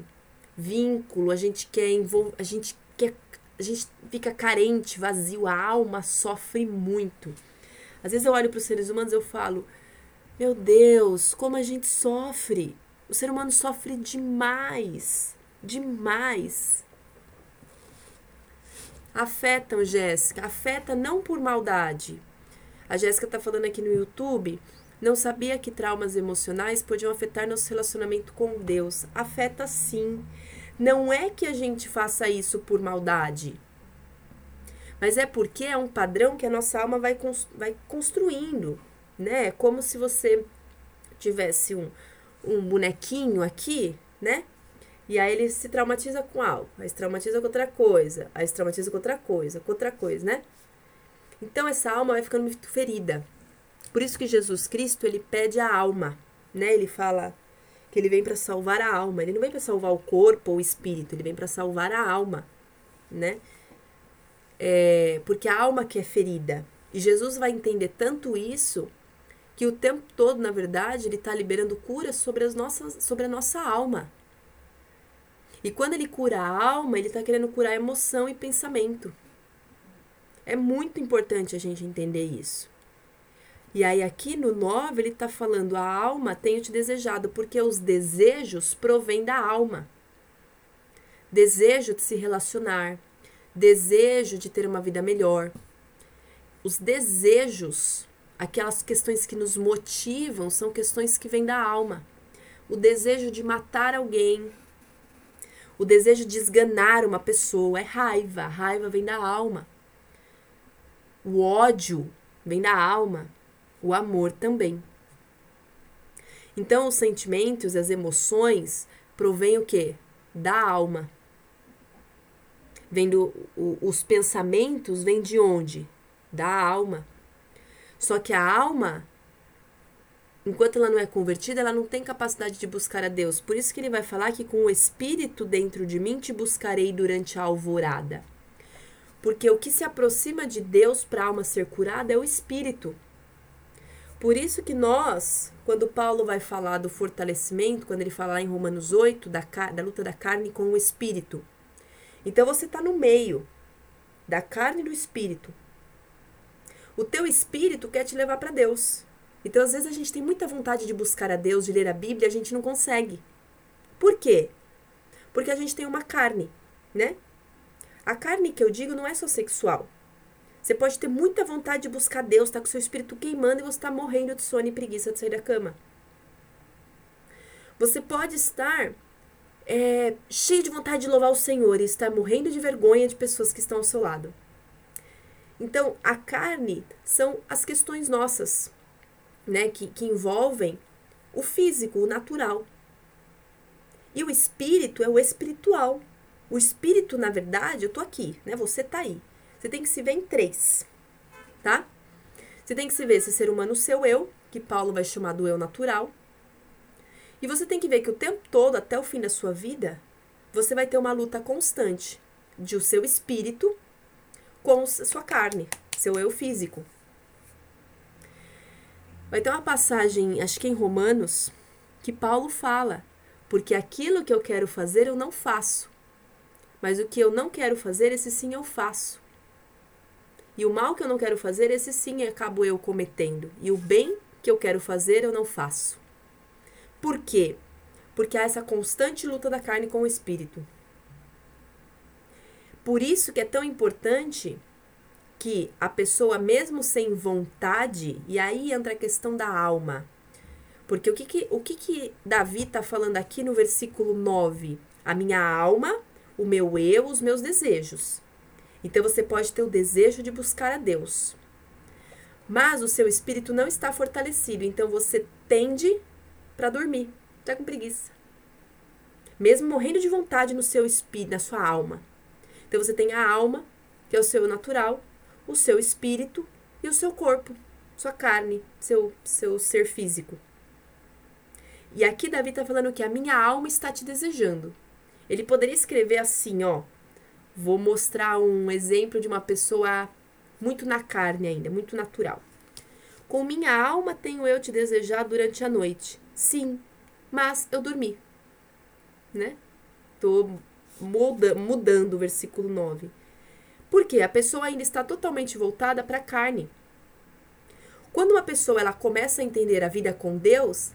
vínculo, a gente quer envol a gente quer a gente fica carente, vazio, a alma sofre muito. Às vezes eu olho para os seres humanos e eu falo: "Meu Deus, como a gente sofre! O ser humano sofre demais, demais." afetam Jéssica, afeta não por maldade. A Jéssica está falando aqui no YouTube, não sabia que traumas emocionais podiam afetar nosso relacionamento com Deus. Afeta sim. Não é que a gente faça isso por maldade, mas é porque é um padrão que a nossa alma vai, vai construindo, né? É como se você tivesse um, um bonequinho aqui, né? E aí ele se traumatiza com algo, aí se traumatiza com outra coisa, aí se traumatiza com outra coisa, com outra coisa, né? Então essa alma vai ficando muito ferida. Por isso que Jesus Cristo, ele pede a alma, né? Ele fala que ele vem para salvar a alma. Ele não vem para salvar o corpo ou o espírito, ele vem para salvar a alma, né? É, porque a alma que é ferida. E Jesus vai entender tanto isso que o tempo todo, na verdade, ele está liberando cura sobre, as nossas, sobre a nossa alma. E quando ele cura a alma, ele está querendo curar emoção e pensamento. É muito importante a gente entender isso. E aí, aqui no 9, ele está falando: a alma tenho te desejado, porque os desejos provêm da alma. Desejo de se relacionar, desejo de ter uma vida melhor. Os desejos, aquelas questões que nos motivam, são questões que vêm da alma. O desejo de matar alguém, o desejo de esganar uma pessoa é raiva. A raiva vem da alma. O ódio vem da alma. O amor também. Então, os sentimentos, as emoções, provêm o quê? Da alma. Vendo os pensamentos vêm de onde? Da alma. Só que a alma enquanto ela não é convertida, ela não tem capacidade de buscar a Deus. Por isso que ele vai falar que com o Espírito dentro de mim te buscarei durante a alvorada. Porque o que se aproxima de Deus para a alma ser curada é o Espírito. Por isso que nós, quando Paulo vai falar do fortalecimento, quando ele fala em Romanos 8, da, da luta da carne com o Espírito. Então você está no meio da carne e do Espírito. O teu Espírito quer te levar para Deus. Então, às vezes, a gente tem muita vontade de buscar a Deus, de ler a Bíblia, a gente não consegue. Por quê? Porque a gente tem uma carne, né? A carne que eu digo não é só sexual. Você pode ter muita vontade de buscar Deus, tá com seu espírito queimando e você está morrendo de sono e preguiça de sair da cama. Você pode estar é, cheio de vontade de louvar o Senhor e estar morrendo de vergonha de pessoas que estão ao seu lado. Então, a carne são as questões nossas né, que, que envolvem o físico, o natural. E o espírito é o espiritual. O espírito, na verdade, eu tô aqui, né? Você tá aí. Você tem que se ver em três. tá? Você tem que se ver esse ser humano seu eu, que Paulo vai chamar do eu natural. E você tem que ver que o tempo todo, até o fim da sua vida, você vai ter uma luta constante de o seu espírito com sua carne, seu eu físico. Vai ter uma passagem, acho que em Romanos, que Paulo fala: porque aquilo que eu quero fazer eu não faço, mas o que eu não quero fazer, esse sim eu faço. E o mal que eu não quero fazer, esse sim acabo eu cometendo. E o bem que eu quero fazer, eu não faço. Por quê? Porque há essa constante luta da carne com o espírito. Por isso que é tão importante que a pessoa, mesmo sem vontade, e aí entra a questão da alma. Porque o que, que, o que, que Davi está falando aqui no versículo 9? A minha alma, o meu eu, os meus desejos. Então você pode ter o desejo de buscar a Deus. Mas o seu espírito não está fortalecido, então você tende para dormir. Está com preguiça. Mesmo morrendo de vontade no seu espírito, na sua alma. Então você tem a alma, que é o seu natural, o seu espírito e o seu corpo, sua carne, seu, seu ser físico. E aqui Davi está falando que a minha alma está te desejando. Ele poderia escrever assim, ó. Vou mostrar um exemplo de uma pessoa muito na carne ainda, muito natural. Com minha alma tenho eu te desejado durante a noite. Sim, mas eu dormi. Né? Tô muda, mudando o versículo 9. Porque a pessoa ainda está totalmente voltada para a carne. Quando uma pessoa ela começa a entender a vida com Deus,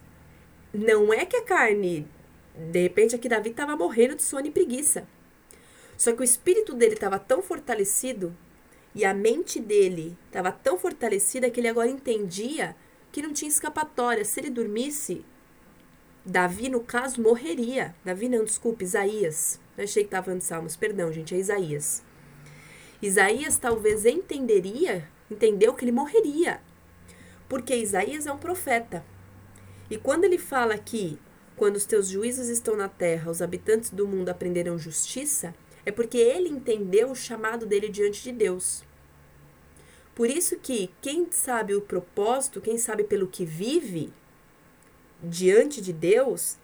não é que a carne de repente aqui Davi estava morrendo de sono e preguiça. Só que o espírito dele estava tão fortalecido e a mente dele estava tão fortalecida que ele agora entendia que não tinha escapatória. Se ele dormisse, Davi, no caso, morreria. Davi não, desculpe, Isaías. Eu achei que estava falando de Salmos, perdão, gente, é Isaías. Isaías talvez entenderia, entendeu que ele morreria. Porque Isaías é um profeta. E quando ele fala que quando os teus juízos estão na terra, os habitantes do mundo aprenderão justiça, é porque ele entendeu o chamado dele diante de Deus. Por isso que quem sabe o propósito, quem sabe pelo que vive diante de Deus,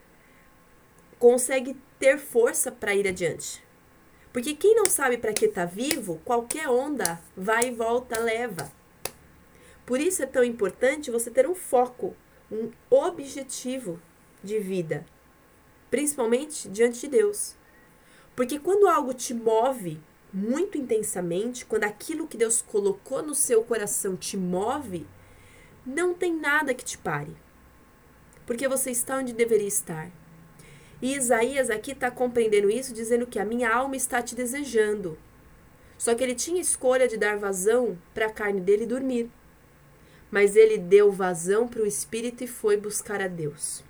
consegue ter força para ir adiante. Porque quem não sabe para que está vivo, qualquer onda vai e volta, leva. Por isso é tão importante você ter um foco, um objetivo de vida, principalmente diante de Deus. Porque quando algo te move muito intensamente, quando aquilo que Deus colocou no seu coração te move, não tem nada que te pare. Porque você está onde deveria estar. E Isaías aqui está compreendendo isso, dizendo que a minha alma está te desejando. Só que ele tinha escolha de dar vazão para a carne dele dormir. Mas ele deu vazão para o espírito e foi buscar a Deus.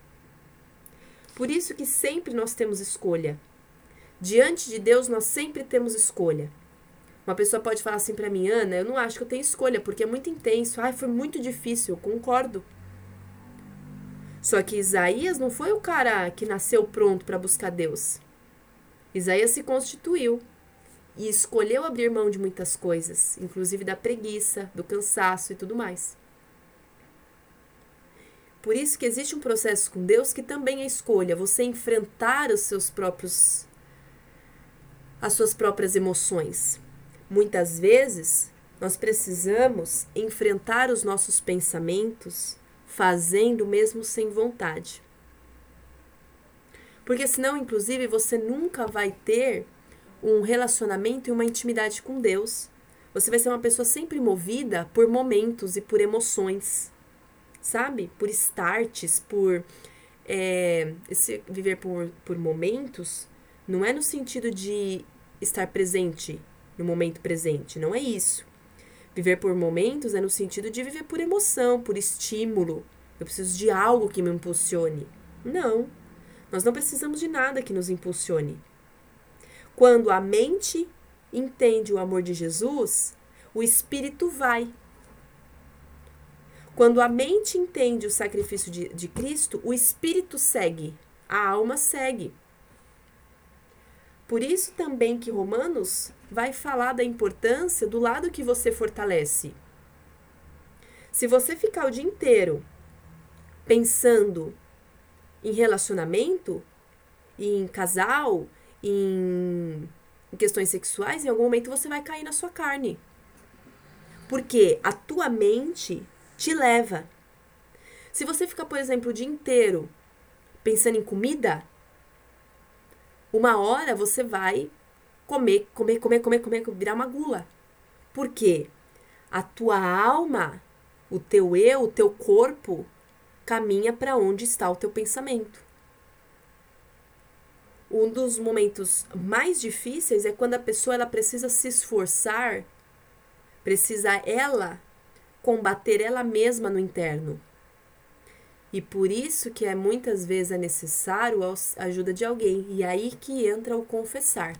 Por isso que sempre nós temos escolha. Diante de Deus, nós sempre temos escolha. Uma pessoa pode falar assim para mim, Ana, eu não acho que eu tenho escolha, porque é muito intenso. Ai, foi muito difícil, eu concordo. Só que Isaías não foi o cara que nasceu pronto para buscar Deus. Isaías se constituiu e escolheu abrir mão de muitas coisas, inclusive da preguiça, do cansaço e tudo mais. Por isso que existe um processo com Deus que também é escolha, você enfrentar os seus próprios as suas próprias emoções. Muitas vezes, nós precisamos enfrentar os nossos pensamentos fazendo mesmo sem vontade. Porque senão, inclusive, você nunca vai ter um relacionamento e uma intimidade com Deus. Você vai ser uma pessoa sempre movida por momentos e por emoções sabe? Por starts, por é, esse viver por, por momentos, não é no sentido de estar presente no momento presente, não é isso. Viver por momentos é no sentido de viver por emoção, por estímulo. Eu preciso de algo que me impulsione. Não, nós não precisamos de nada que nos impulsione. Quando a mente entende o amor de Jesus, o espírito vai. Quando a mente entende o sacrifício de, de Cristo, o espírito segue, a alma segue. Por isso também que Romanos vai falar da importância do lado que você fortalece. Se você ficar o dia inteiro pensando em relacionamento, em casal, em, questões sexuais, em algum momento você vai cair na sua carne. Porque a tua mente te leva. Se você ficar, por exemplo, o dia inteiro pensando em comida, uma hora você vai comer, comer, comer, comer, comer, virar uma gula. Por quê? A tua alma, o teu eu, o teu corpo caminha para onde está o teu pensamento. Um dos momentos mais difíceis é quando a pessoa ela precisa se esforçar, precisa ela combater ela mesma no interno. E por isso que é muitas vezes é necessário a ajuda de alguém. E aí que entra o confessar.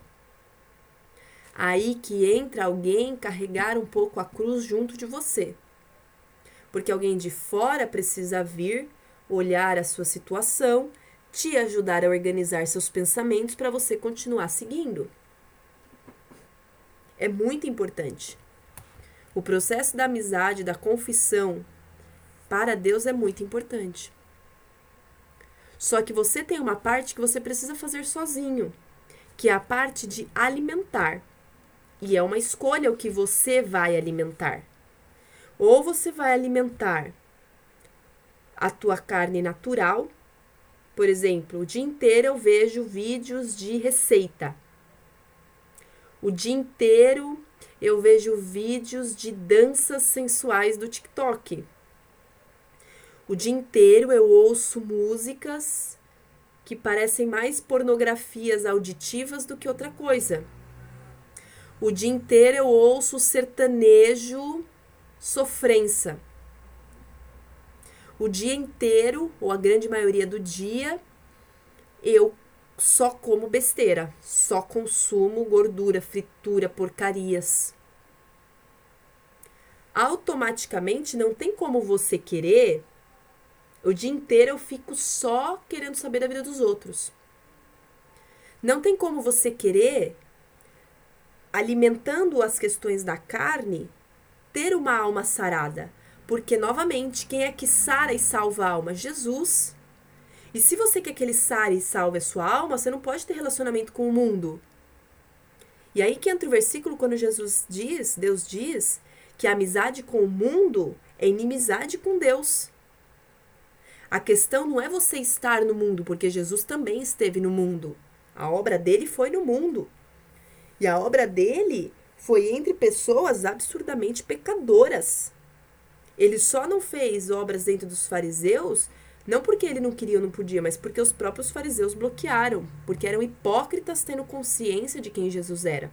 Aí que entra alguém carregar um pouco a cruz junto de você. Porque alguém de fora precisa vir, olhar a sua situação, te ajudar a organizar seus pensamentos para você continuar seguindo. É muito importante. O processo da amizade, da confissão, para Deus é muito importante. Só que você tem uma parte que você precisa fazer sozinho, que é a parte de alimentar. E é uma escolha o que você vai alimentar. Ou você vai alimentar a tua carne natural. Por exemplo, o dia inteiro eu vejo vídeos de receita. O dia inteiro eu vejo vídeos de danças sensuais do TikTok. O dia inteiro eu ouço músicas que parecem mais pornografias auditivas do que outra coisa. O dia inteiro eu ouço sertanejo sofrência. O dia inteiro, ou a grande maioria do dia, eu só como besteira, só consumo gordura, fritura, porcarias. Automaticamente não tem como você querer o dia inteiro eu fico só querendo saber da vida dos outros. Não tem como você querer, alimentando as questões da carne, ter uma alma sarada. Porque, novamente, quem é que sara e salva a alma? Jesus. E se você quer que ele sare e salve a sua alma, você não pode ter relacionamento com o mundo. E aí que entra o versículo quando Jesus diz, Deus diz, que a amizade com o mundo é inimizade com Deus. A questão não é você estar no mundo, porque Jesus também esteve no mundo. A obra dele foi no mundo. E a obra dele foi entre pessoas absurdamente pecadoras. Ele só não fez obras dentro dos fariseus, não porque ele não queria ou não podia, mas porque os próprios fariseus bloquearam, porque eram hipócritas tendo consciência de quem Jesus era.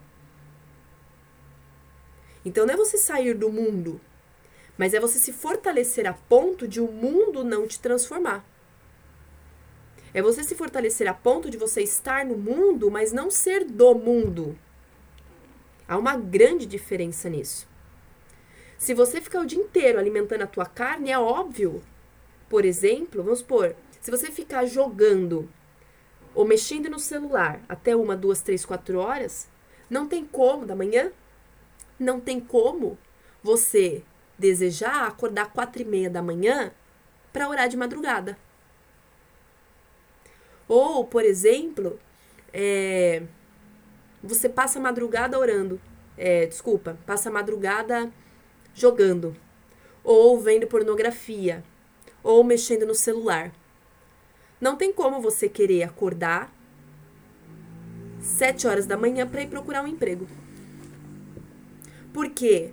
Então não é você sair do mundo, mas é você se fortalecer a ponto de o mundo não te transformar. É você se fortalecer a ponto de você estar no mundo, mas não ser do mundo. Há uma grande diferença nisso. Se você ficar o dia inteiro alimentando a tua carne, é óbvio. Por exemplo, vamos supor, se você ficar jogando ou mexendo no celular até uma, duas, três, quatro horas, não tem como da manhã, não tem como você desejar acordar quatro e meia da manhã para orar de madrugada. Ou, por exemplo, é, você passa a madrugada orando. É, desculpa, passa a madrugada jogando. Ou vendo pornografia. Ou mexendo no celular. Não tem como você querer acordar sete horas da manhã para ir procurar um emprego. Por quê?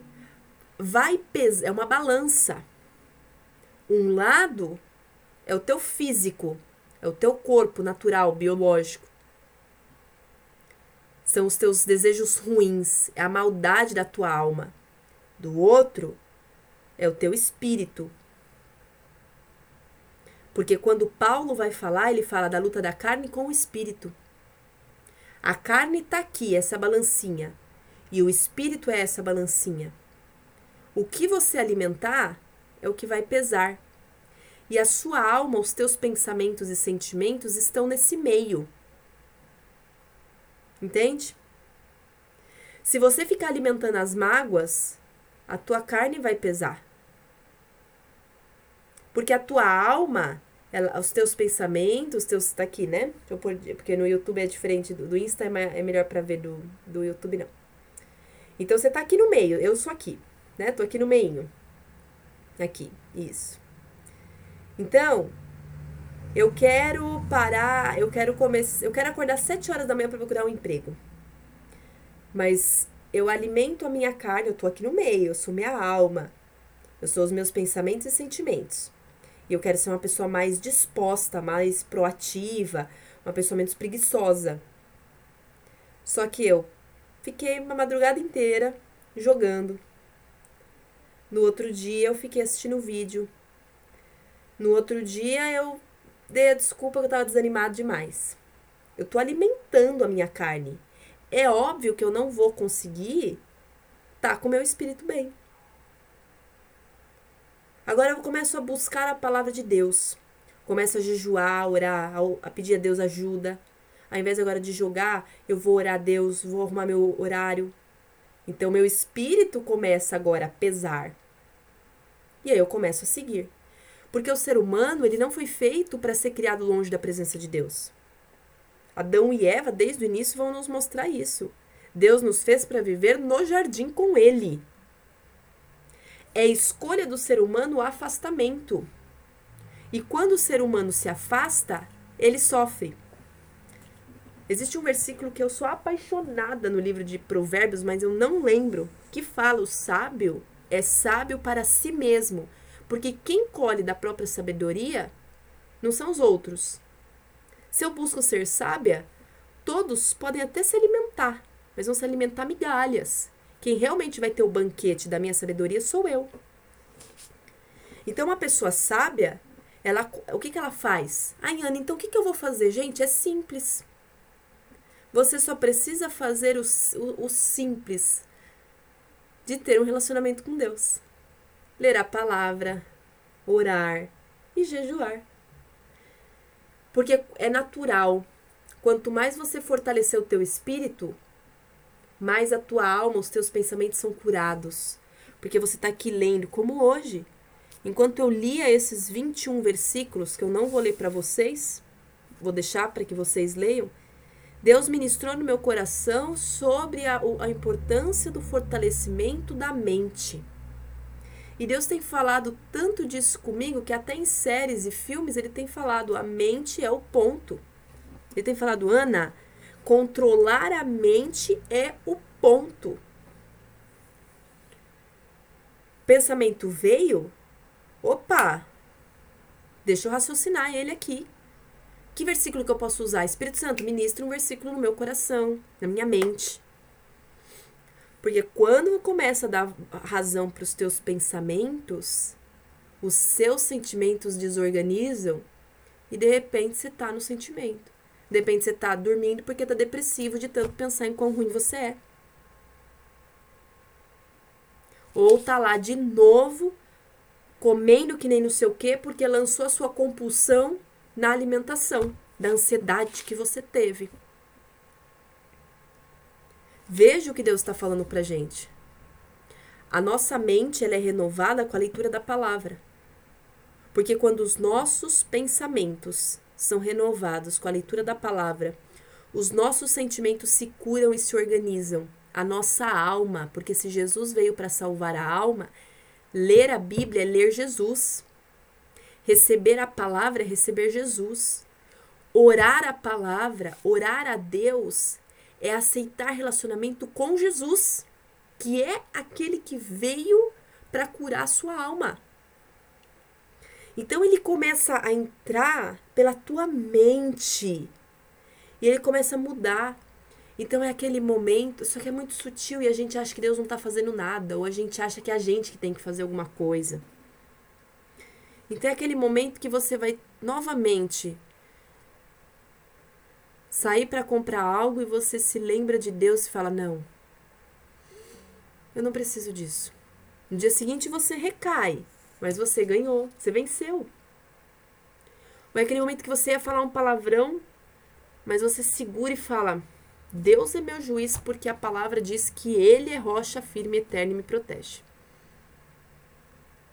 Vai pesar, é uma balança. Um lado é o teu físico, é o teu corpo natural, biológico. São os teus desejos ruins, é a maldade da tua alma. Do outro é o teu espírito. Porque quando Paulo vai falar, ele fala da luta da carne com o espírito. A carne está aqui, essa balancinha, e o espírito é essa balancinha. O que você alimentar é o que vai pesar. E a sua alma, os teus pensamentos e sentimentos estão nesse meio. Entende? Se você ficar alimentando as mágoas, a tua carne vai pesar. Porque a tua alma, ela, os teus pensamentos, os teus. Tá aqui, né? Pôr, porque no YouTube é diferente do, do Insta, é, é melhor para ver do, do YouTube, não. Então você tá aqui no meio, eu sou aqui, né? Tô aqui no meio. Aqui, isso. Então, eu quero parar, eu quero começar, eu quero acordar sete horas da manhã para procurar um emprego. Mas eu alimento a minha carne, eu tô aqui no meio, eu sou minha alma. Eu sou os meus pensamentos e sentimentos. E eu quero ser uma pessoa mais disposta, mais proativa, uma pessoa menos preguiçosa. Só que eu fiquei uma madrugada inteira jogando. No outro dia eu fiquei assistindo vídeo. No outro dia eu dei a desculpa que eu tava desanimado demais. Eu tô alimentando a minha carne. É óbvio que eu não vou conseguir tá com o meu espírito bem. Agora eu começo a buscar a palavra de Deus. Começo a jejuar, orar, a pedir a Deus ajuda. Ao invés agora de jogar, eu vou orar a Deus, vou arrumar meu horário. Então meu espírito começa agora a pesar. E aí eu começo a seguir. Porque o ser humano, ele não foi feito para ser criado longe da presença de Deus. Adão e Eva, desde o início, vão nos mostrar isso. Deus nos fez para viver no jardim com ele é escolha do ser humano o afastamento. E quando o ser humano se afasta, ele sofre. Existe um versículo que eu sou apaixonada no livro de Provérbios, mas eu não lembro, que fala: o sábio é sábio para si mesmo, porque quem colhe da própria sabedoria não são os outros. Se eu busco ser sábia, todos podem até se alimentar, mas vão se alimentar migalhas. Quem realmente vai ter o banquete da minha sabedoria sou eu. Então, uma pessoa sábia, ela, o que, que ela faz? Ai, Ana, então o que, que eu vou fazer? Gente, é simples. Você só precisa fazer o, o, o simples de ter um relacionamento com Deus. Ler a palavra, orar e jejuar. Porque é natural. Quanto mais você fortalecer o teu espírito, mais a tua alma, os teus pensamentos são curados. Porque você está aqui lendo, como hoje. Enquanto eu lia esses 21 versículos, que eu não vou ler para vocês, vou deixar para que vocês leiam, Deus ministrou no meu coração sobre a, a importância do fortalecimento da mente. E Deus tem falado tanto disso comigo que até em séries e filmes ele tem falado: a mente é o ponto. Ele tem falado, Ana, Controlar a mente é o ponto. Pensamento veio? Opa! Deixa eu raciocinar ele aqui. Que versículo que eu posso usar? Espírito Santo, ministra um versículo no meu coração, na minha mente. Porque quando começa a dar razão para os teus pensamentos, os seus sentimentos desorganizam e de repente você está no sentimento. Depende se você tá dormindo porque tá depressivo de tanto pensar em quão ruim você é. Ou tá lá de novo comendo que nem não sei o quê porque lançou a sua compulsão na alimentação, da ansiedade que você teve. Veja o que Deus está falando pra gente. A nossa mente ela é renovada com a leitura da palavra. Porque quando os nossos pensamentos são renovados com a leitura da palavra, os nossos sentimentos se curam e se organizam. A nossa alma, porque se Jesus veio para salvar a alma, ler a Bíblia é ler Jesus. Receber a palavra é receber Jesus. Orar a palavra, orar a Deus, é aceitar relacionamento com Jesus, que é aquele que veio para curar a sua alma. Então ele começa a entrar pela tua mente. E ele começa a mudar. Então é aquele momento, só que é muito sutil e a gente acha que Deus não está fazendo nada, ou a gente acha que é a gente que tem que fazer alguma coisa. Então é aquele momento que você vai novamente sair para comprar algo e você se lembra de Deus e fala: Não, eu não preciso disso. No dia seguinte você recai mas você ganhou, você venceu. Ou é aquele momento que você ia falar um palavrão, mas você segura e fala: Deus é meu juiz, porque a palavra diz que Ele é rocha firme, eterna e me protege.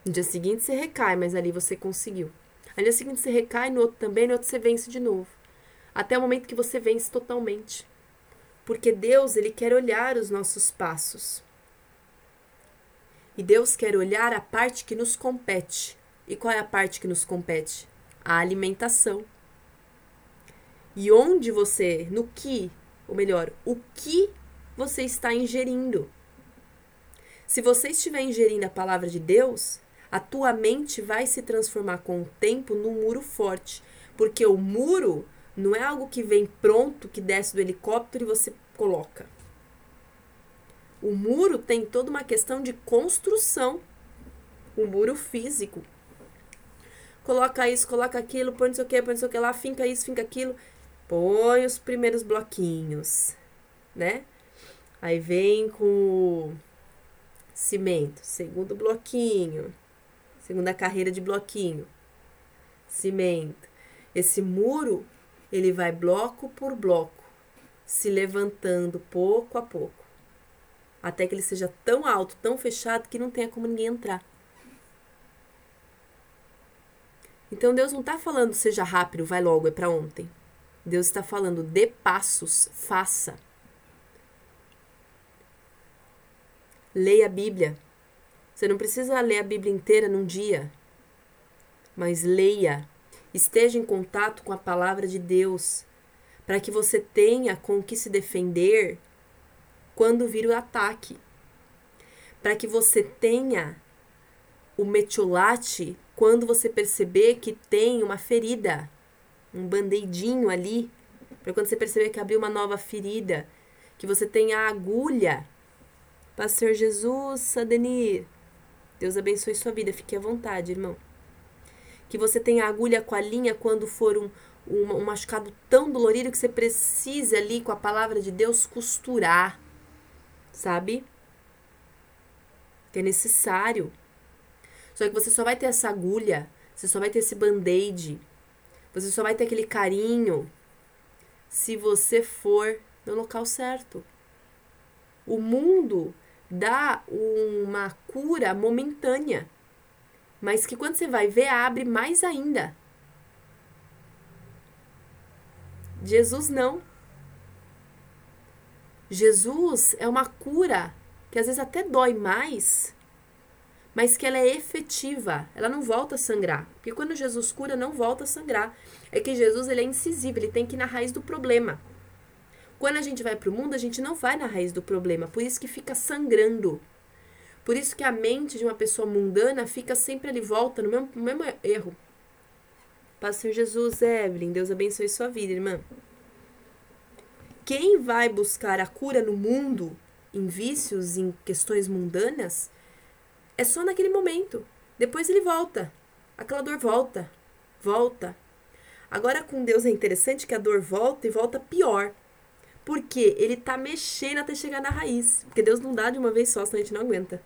No dia seguinte você recai, mas ali você conseguiu. No dia seguinte você recai, no outro também, no outro você vence de novo. Até o momento que você vence totalmente. Porque Deus, ele quer olhar os nossos passos. E Deus quer olhar a parte que nos compete. E qual é a parte que nos compete? A alimentação. E onde você, no que, ou melhor, o que você está ingerindo. Se você estiver ingerindo a palavra de Deus, a tua mente vai se transformar com o tempo num muro forte, porque o muro não é algo que vem pronto, que desce do helicóptero e você coloca. O muro tem toda uma questão de construção. O muro físico. Coloca isso, coloca aquilo, põe não sei o que, põe não sei o que lá, finca isso, finca aquilo. Põe os primeiros bloquinhos, né? Aí vem com o cimento, segundo bloquinho, segunda carreira de bloquinho, cimento. Esse muro, ele vai bloco por bloco, se levantando pouco a pouco até que ele seja tão alto, tão fechado que não tenha como ninguém entrar. Então Deus não está falando seja rápido, vai logo, é para ontem. Deus está falando dê passos, faça. Leia a Bíblia. Você não precisa ler a Bíblia inteira num dia, mas leia. Esteja em contato com a palavra de Deus, para que você tenha com o que se defender quando vir o ataque. Para que você tenha o metiolate quando você perceber que tem uma ferida, um bandeidinho ali, para quando você perceber que abriu uma nova ferida, que você tenha a agulha. Pastor Jesus, Sadenir, Deus abençoe sua vida, fique à vontade, irmão. Que você tenha agulha com a linha quando for um, um, um machucado tão dolorido que você precise ali com a palavra de Deus costurar sabe? Que é necessário. Só que você só vai ter essa agulha, você só vai ter esse band-aid, você só vai ter aquele carinho se você for no local certo. O mundo dá uma cura momentânea, mas que quando você vai ver, abre mais ainda. Jesus não. Jesus é uma cura que às vezes até dói mais, mas que ela é efetiva, ela não volta a sangrar. Porque quando Jesus cura, não volta a sangrar. É que Jesus ele é incisivo, ele tem que ir na raiz do problema. Quando a gente vai para o mundo, a gente não vai na raiz do problema, por isso que fica sangrando. Por isso que a mente de uma pessoa mundana fica sempre ali volta no mesmo, no mesmo erro. Paz Senhor Jesus, Evelyn, Deus abençoe sua vida, irmã quem vai buscar a cura no mundo, em vícios, em questões mundanas, é só naquele momento. Depois ele volta. Aquela dor volta, volta. Agora com Deus é interessante que a dor volta e volta pior. Porque ele tá mexendo até chegar na raiz. Porque Deus não dá de uma vez só, senão a gente não aguenta.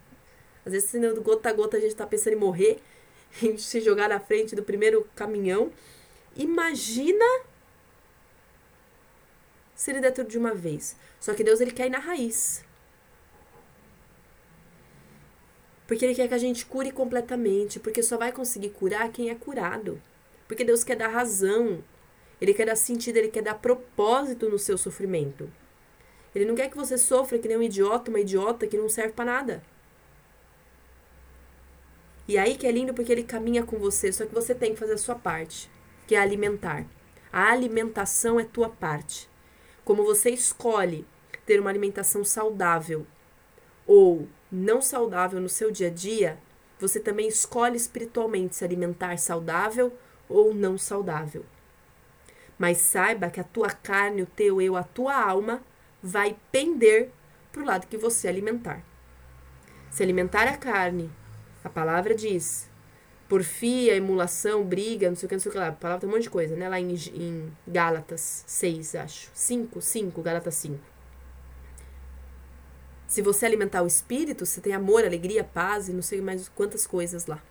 Às vezes, do gota a gota, a gente tá pensando em morrer, em se jogar na frente do primeiro caminhão. Imagina se ele der tudo de uma vez. Só que Deus ele quer ir na raiz. Porque ele quer que a gente cure completamente, porque só vai conseguir curar quem é curado. Porque Deus quer dar razão, ele quer dar sentido, ele quer dar propósito no seu sofrimento. Ele não quer que você sofra que nem um idiota, uma idiota que não serve para nada. E aí que é lindo porque ele caminha com você, só que você tem que fazer a sua parte, que é alimentar. A alimentação é tua parte como você escolhe ter uma alimentação saudável ou não saudável no seu dia a dia, você também escolhe espiritualmente se alimentar saudável ou não saudável. Mas saiba que a tua carne, o teu eu, a tua alma vai pender para o lado que você alimentar. Se alimentar a carne, a palavra diz, porfia, emulação, briga, não sei o que, não sei o que lá. A palavra tem um monte de coisa, né? Lá em, em Gálatas 6, acho. 5, 5, Gálatas 5. Se você alimentar o espírito, você tem amor, alegria, paz e não sei mais quantas coisas lá.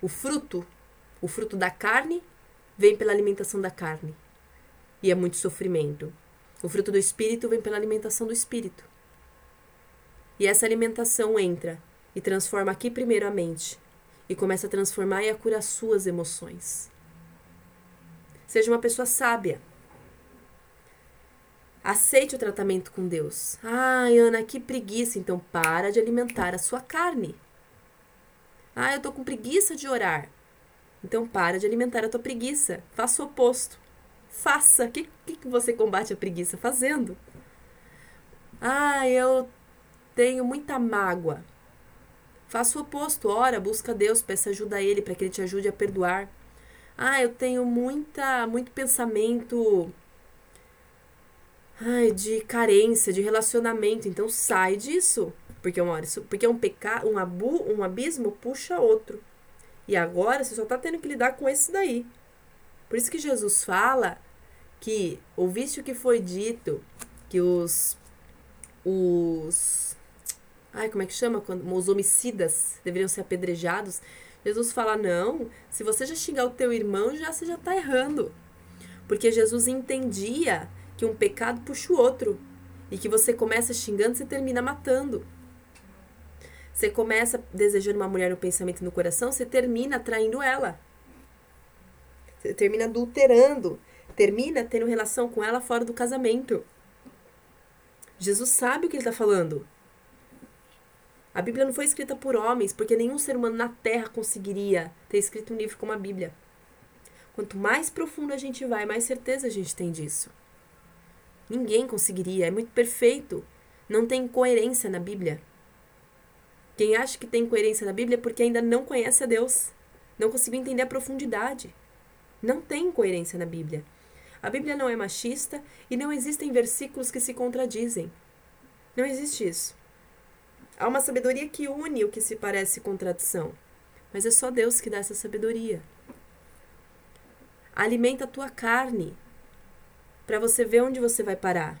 O fruto, o fruto da carne, vem pela alimentação da carne. E é muito sofrimento. O fruto do espírito vem pela alimentação do espírito. E essa alimentação entra e transforma aqui primeiro a mente e começa a transformar e a curar suas emoções. Seja uma pessoa sábia. Aceite o tratamento com Deus. Ai, Ana, que preguiça. Então para de alimentar a sua carne. Ah, eu tô com preguiça de orar. Então para de alimentar a tua preguiça. Faça o oposto. Faça. O que, que você combate a preguiça? Fazendo. Ah, eu tenho muita mágoa. Faça o oposto. Ora, busca Deus, peça ajuda a Ele para que Ele te ajude a perdoar. Ah, eu tenho muita, muito pensamento ai, de carência, de relacionamento. Então sai disso. Porque uma hora, isso, porque um pecado, um, abu, um abismo puxa outro. E agora você só está tendo que lidar com esse daí. Por isso que Jesus fala que ouviste o que foi dito, que os os ai, como é que chama quando os homicidas deveriam ser apedrejados. Jesus fala: "Não, se você já xingar o teu irmão, já você já está errando". Porque Jesus entendia que um pecado puxa o outro e que você começa xingando, você termina matando. Você começa desejando uma mulher no pensamento e no coração, você termina traindo ela. Você termina adulterando, termina tendo relação com ela fora do casamento. Jesus sabe o que ele está falando. A Bíblia não foi escrita por homens, porque nenhum ser humano na Terra conseguiria ter escrito um livro como a Bíblia. Quanto mais profundo a gente vai, mais certeza a gente tem disso. Ninguém conseguiria, é muito perfeito. Não tem coerência na Bíblia. Quem acha que tem coerência na Bíblia é porque ainda não conhece a Deus. Não conseguiu entender a profundidade. Não tem coerência na Bíblia. A Bíblia não é machista e não existem versículos que se contradizem. Não existe isso. Há uma sabedoria que une o que se parece contradição. Mas é só Deus que dá essa sabedoria. Alimenta a tua carne para você ver onde você vai parar.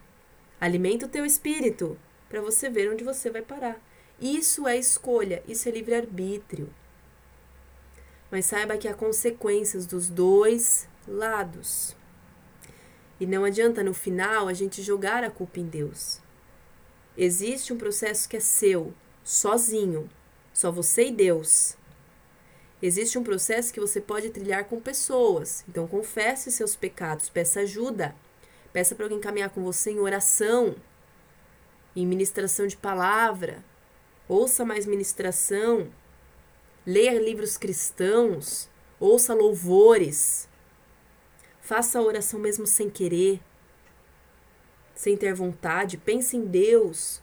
Alimenta o teu espírito para você ver onde você vai parar. Isso é escolha, isso é livre-arbítrio. Mas saiba que há consequências dos dois lados. E não adianta no final a gente jogar a culpa em Deus. Existe um processo que é seu, sozinho, só você e Deus. Existe um processo que você pode trilhar com pessoas. Então confesse seus pecados, peça ajuda. Peça para alguém caminhar com você em oração, em ministração de palavra, ouça mais ministração, leia livros cristãos, ouça louvores, faça a oração mesmo sem querer, sem ter vontade, pense em Deus.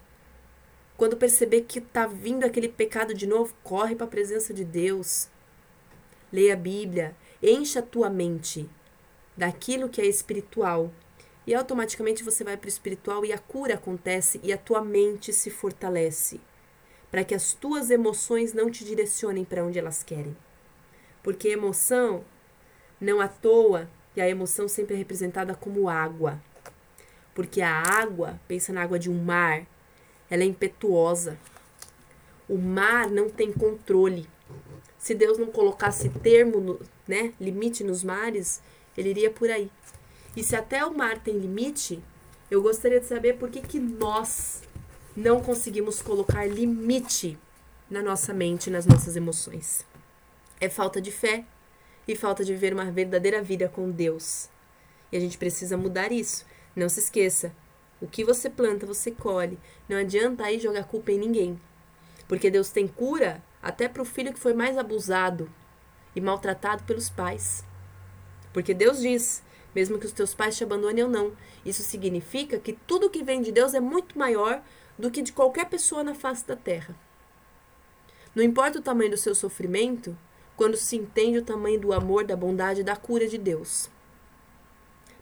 Quando perceber que está vindo aquele pecado de novo, corre para a presença de Deus. Leia a Bíblia, encha a tua mente daquilo que é espiritual. E automaticamente você vai para o espiritual e a cura acontece e a tua mente se fortalece para que as tuas emoções não te direcionem para onde elas querem. Porque emoção, não à toa, e a emoção sempre é representada como água. Porque a água, pensa na água de um mar, ela é impetuosa. O mar não tem controle. Se Deus não colocasse termo, no, né, limite nos mares, ele iria por aí. E se até o mar tem limite, eu gostaria de saber por que, que nós não conseguimos colocar limite na nossa mente, nas nossas emoções. É falta de fé e falta de viver uma verdadeira vida com Deus. E a gente precisa mudar isso. Não se esqueça, o que você planta, você colhe. Não adianta aí jogar culpa em ninguém. Porque Deus tem cura até para o filho que foi mais abusado e maltratado pelos pais. Porque Deus diz: mesmo que os teus pais te abandonem ou não, isso significa que tudo que vem de Deus é muito maior do que de qualquer pessoa na face da terra. Não importa o tamanho do seu sofrimento, quando se entende o tamanho do amor, da bondade e da cura de Deus.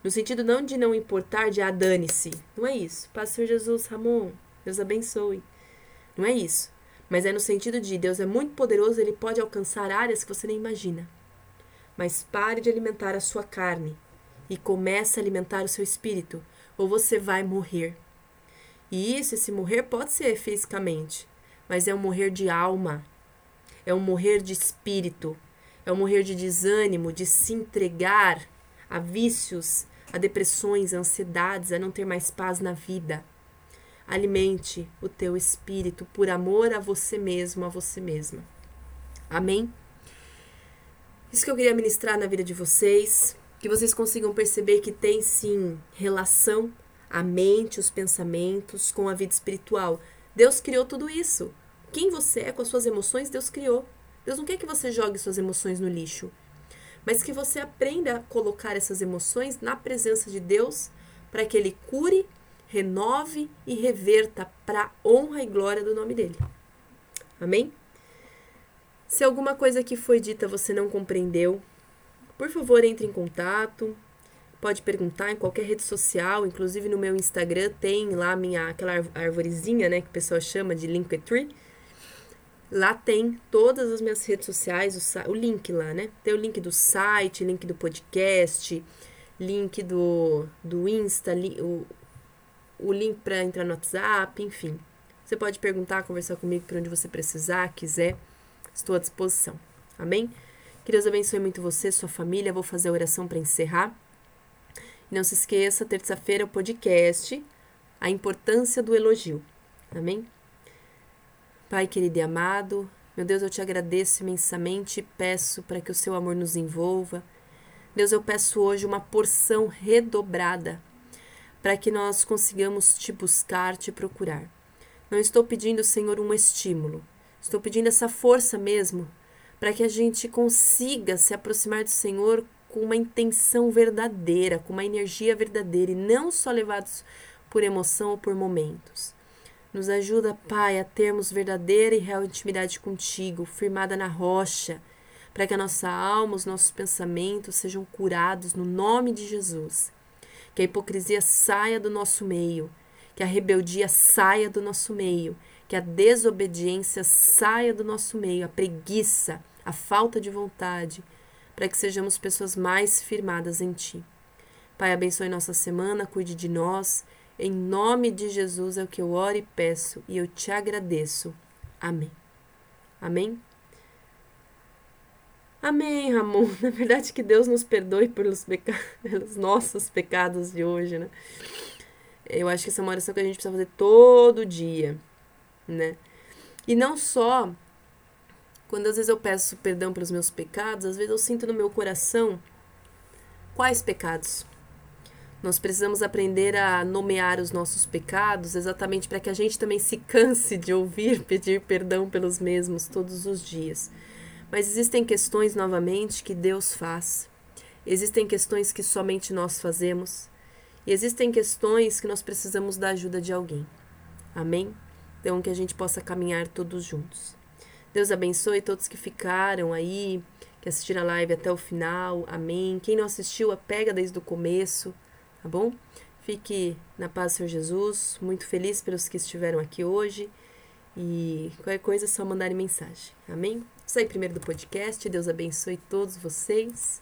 No sentido não de não importar, de ah, dane-se. Não é isso. Paz, Senhor Jesus, Ramon, Deus abençoe. Não é isso. Mas é no sentido de Deus é muito poderoso, ele pode alcançar áreas que você nem imagina. Mas pare de alimentar a sua carne e comece a alimentar o seu espírito, ou você vai morrer. E isso, esse morrer pode ser fisicamente, mas é um morrer de alma, é um morrer de espírito, é um morrer de desânimo, de se entregar a vícios, a depressões, a ansiedades, a não ter mais paz na vida, Alimente o teu espírito por amor a você mesmo, a você mesma. Amém? Isso que eu queria ministrar na vida de vocês, que vocês consigam perceber que tem sim relação a mente, os pensamentos com a vida espiritual. Deus criou tudo isso. Quem você é com as suas emoções, Deus criou. Deus não quer que você jogue suas emoções no lixo, mas que você aprenda a colocar essas emoções na presença de Deus para que Ele cure, renove e reverta para honra e glória do nome dele. Amém? Se alguma coisa que foi dita você não compreendeu, por favor, entre em contato. Pode perguntar em qualquer rede social, inclusive no meu Instagram tem lá minha aquela arvorezinha, né, que o pessoal chama de Linktree. Lá tem todas as minhas redes sociais, o, o link lá, né? Tem o link do site, link do podcast, link do, do Insta, li, o, o link para entrar no WhatsApp, enfim. Você pode perguntar, conversar comigo por onde você precisar, quiser. Estou à disposição. Amém? Que Deus abençoe muito você, sua família. Vou fazer a oração para encerrar. Não se esqueça, terça-feira o podcast, a importância do elogio. Amém? Pai querido e amado, meu Deus, eu te agradeço imensamente e peço para que o seu amor nos envolva. Deus, eu peço hoje uma porção redobrada para que nós consigamos te buscar, te procurar. Não estou pedindo, Senhor, um estímulo, Estou pedindo essa força mesmo para que a gente consiga se aproximar do Senhor com uma intenção verdadeira, com uma energia verdadeira e não só levados por emoção ou por momentos. Nos ajuda, Pai, a termos verdadeira e real intimidade contigo, firmada na rocha, para que a nossa alma, os nossos pensamentos sejam curados no nome de Jesus. Que a hipocrisia saia do nosso meio, que a rebeldia saia do nosso meio que a desobediência saia do nosso meio, a preguiça, a falta de vontade, para que sejamos pessoas mais firmadas em Ti. Pai, abençoe nossa semana, cuide de nós. Em nome de Jesus é o que eu oro e peço, e eu te agradeço. Amém. Amém? Amém, Ramon. Na verdade, que Deus nos perdoe pelos, peca... pelos nossos pecados de hoje, né? Eu acho que essa é uma oração que a gente precisa fazer todo dia né? E não só quando às vezes eu peço perdão pelos meus pecados, às vezes eu sinto no meu coração quais pecados. Nós precisamos aprender a nomear os nossos pecados exatamente para que a gente também se canse de ouvir pedir perdão pelos mesmos todos os dias. Mas existem questões, novamente, que Deus faz. Existem questões que somente nós fazemos. E existem questões que nós precisamos da ajuda de alguém. Amém? Então, que a gente possa caminhar todos juntos. Deus abençoe todos que ficaram aí, que assistiram a live até o final. Amém. Quem não assistiu, pega desde o começo, tá bom? Fique na paz, Senhor Jesus. Muito feliz pelos que estiveram aqui hoje. E qualquer coisa é só mandarem mensagem. Amém? Sai primeiro do podcast. Deus abençoe todos vocês.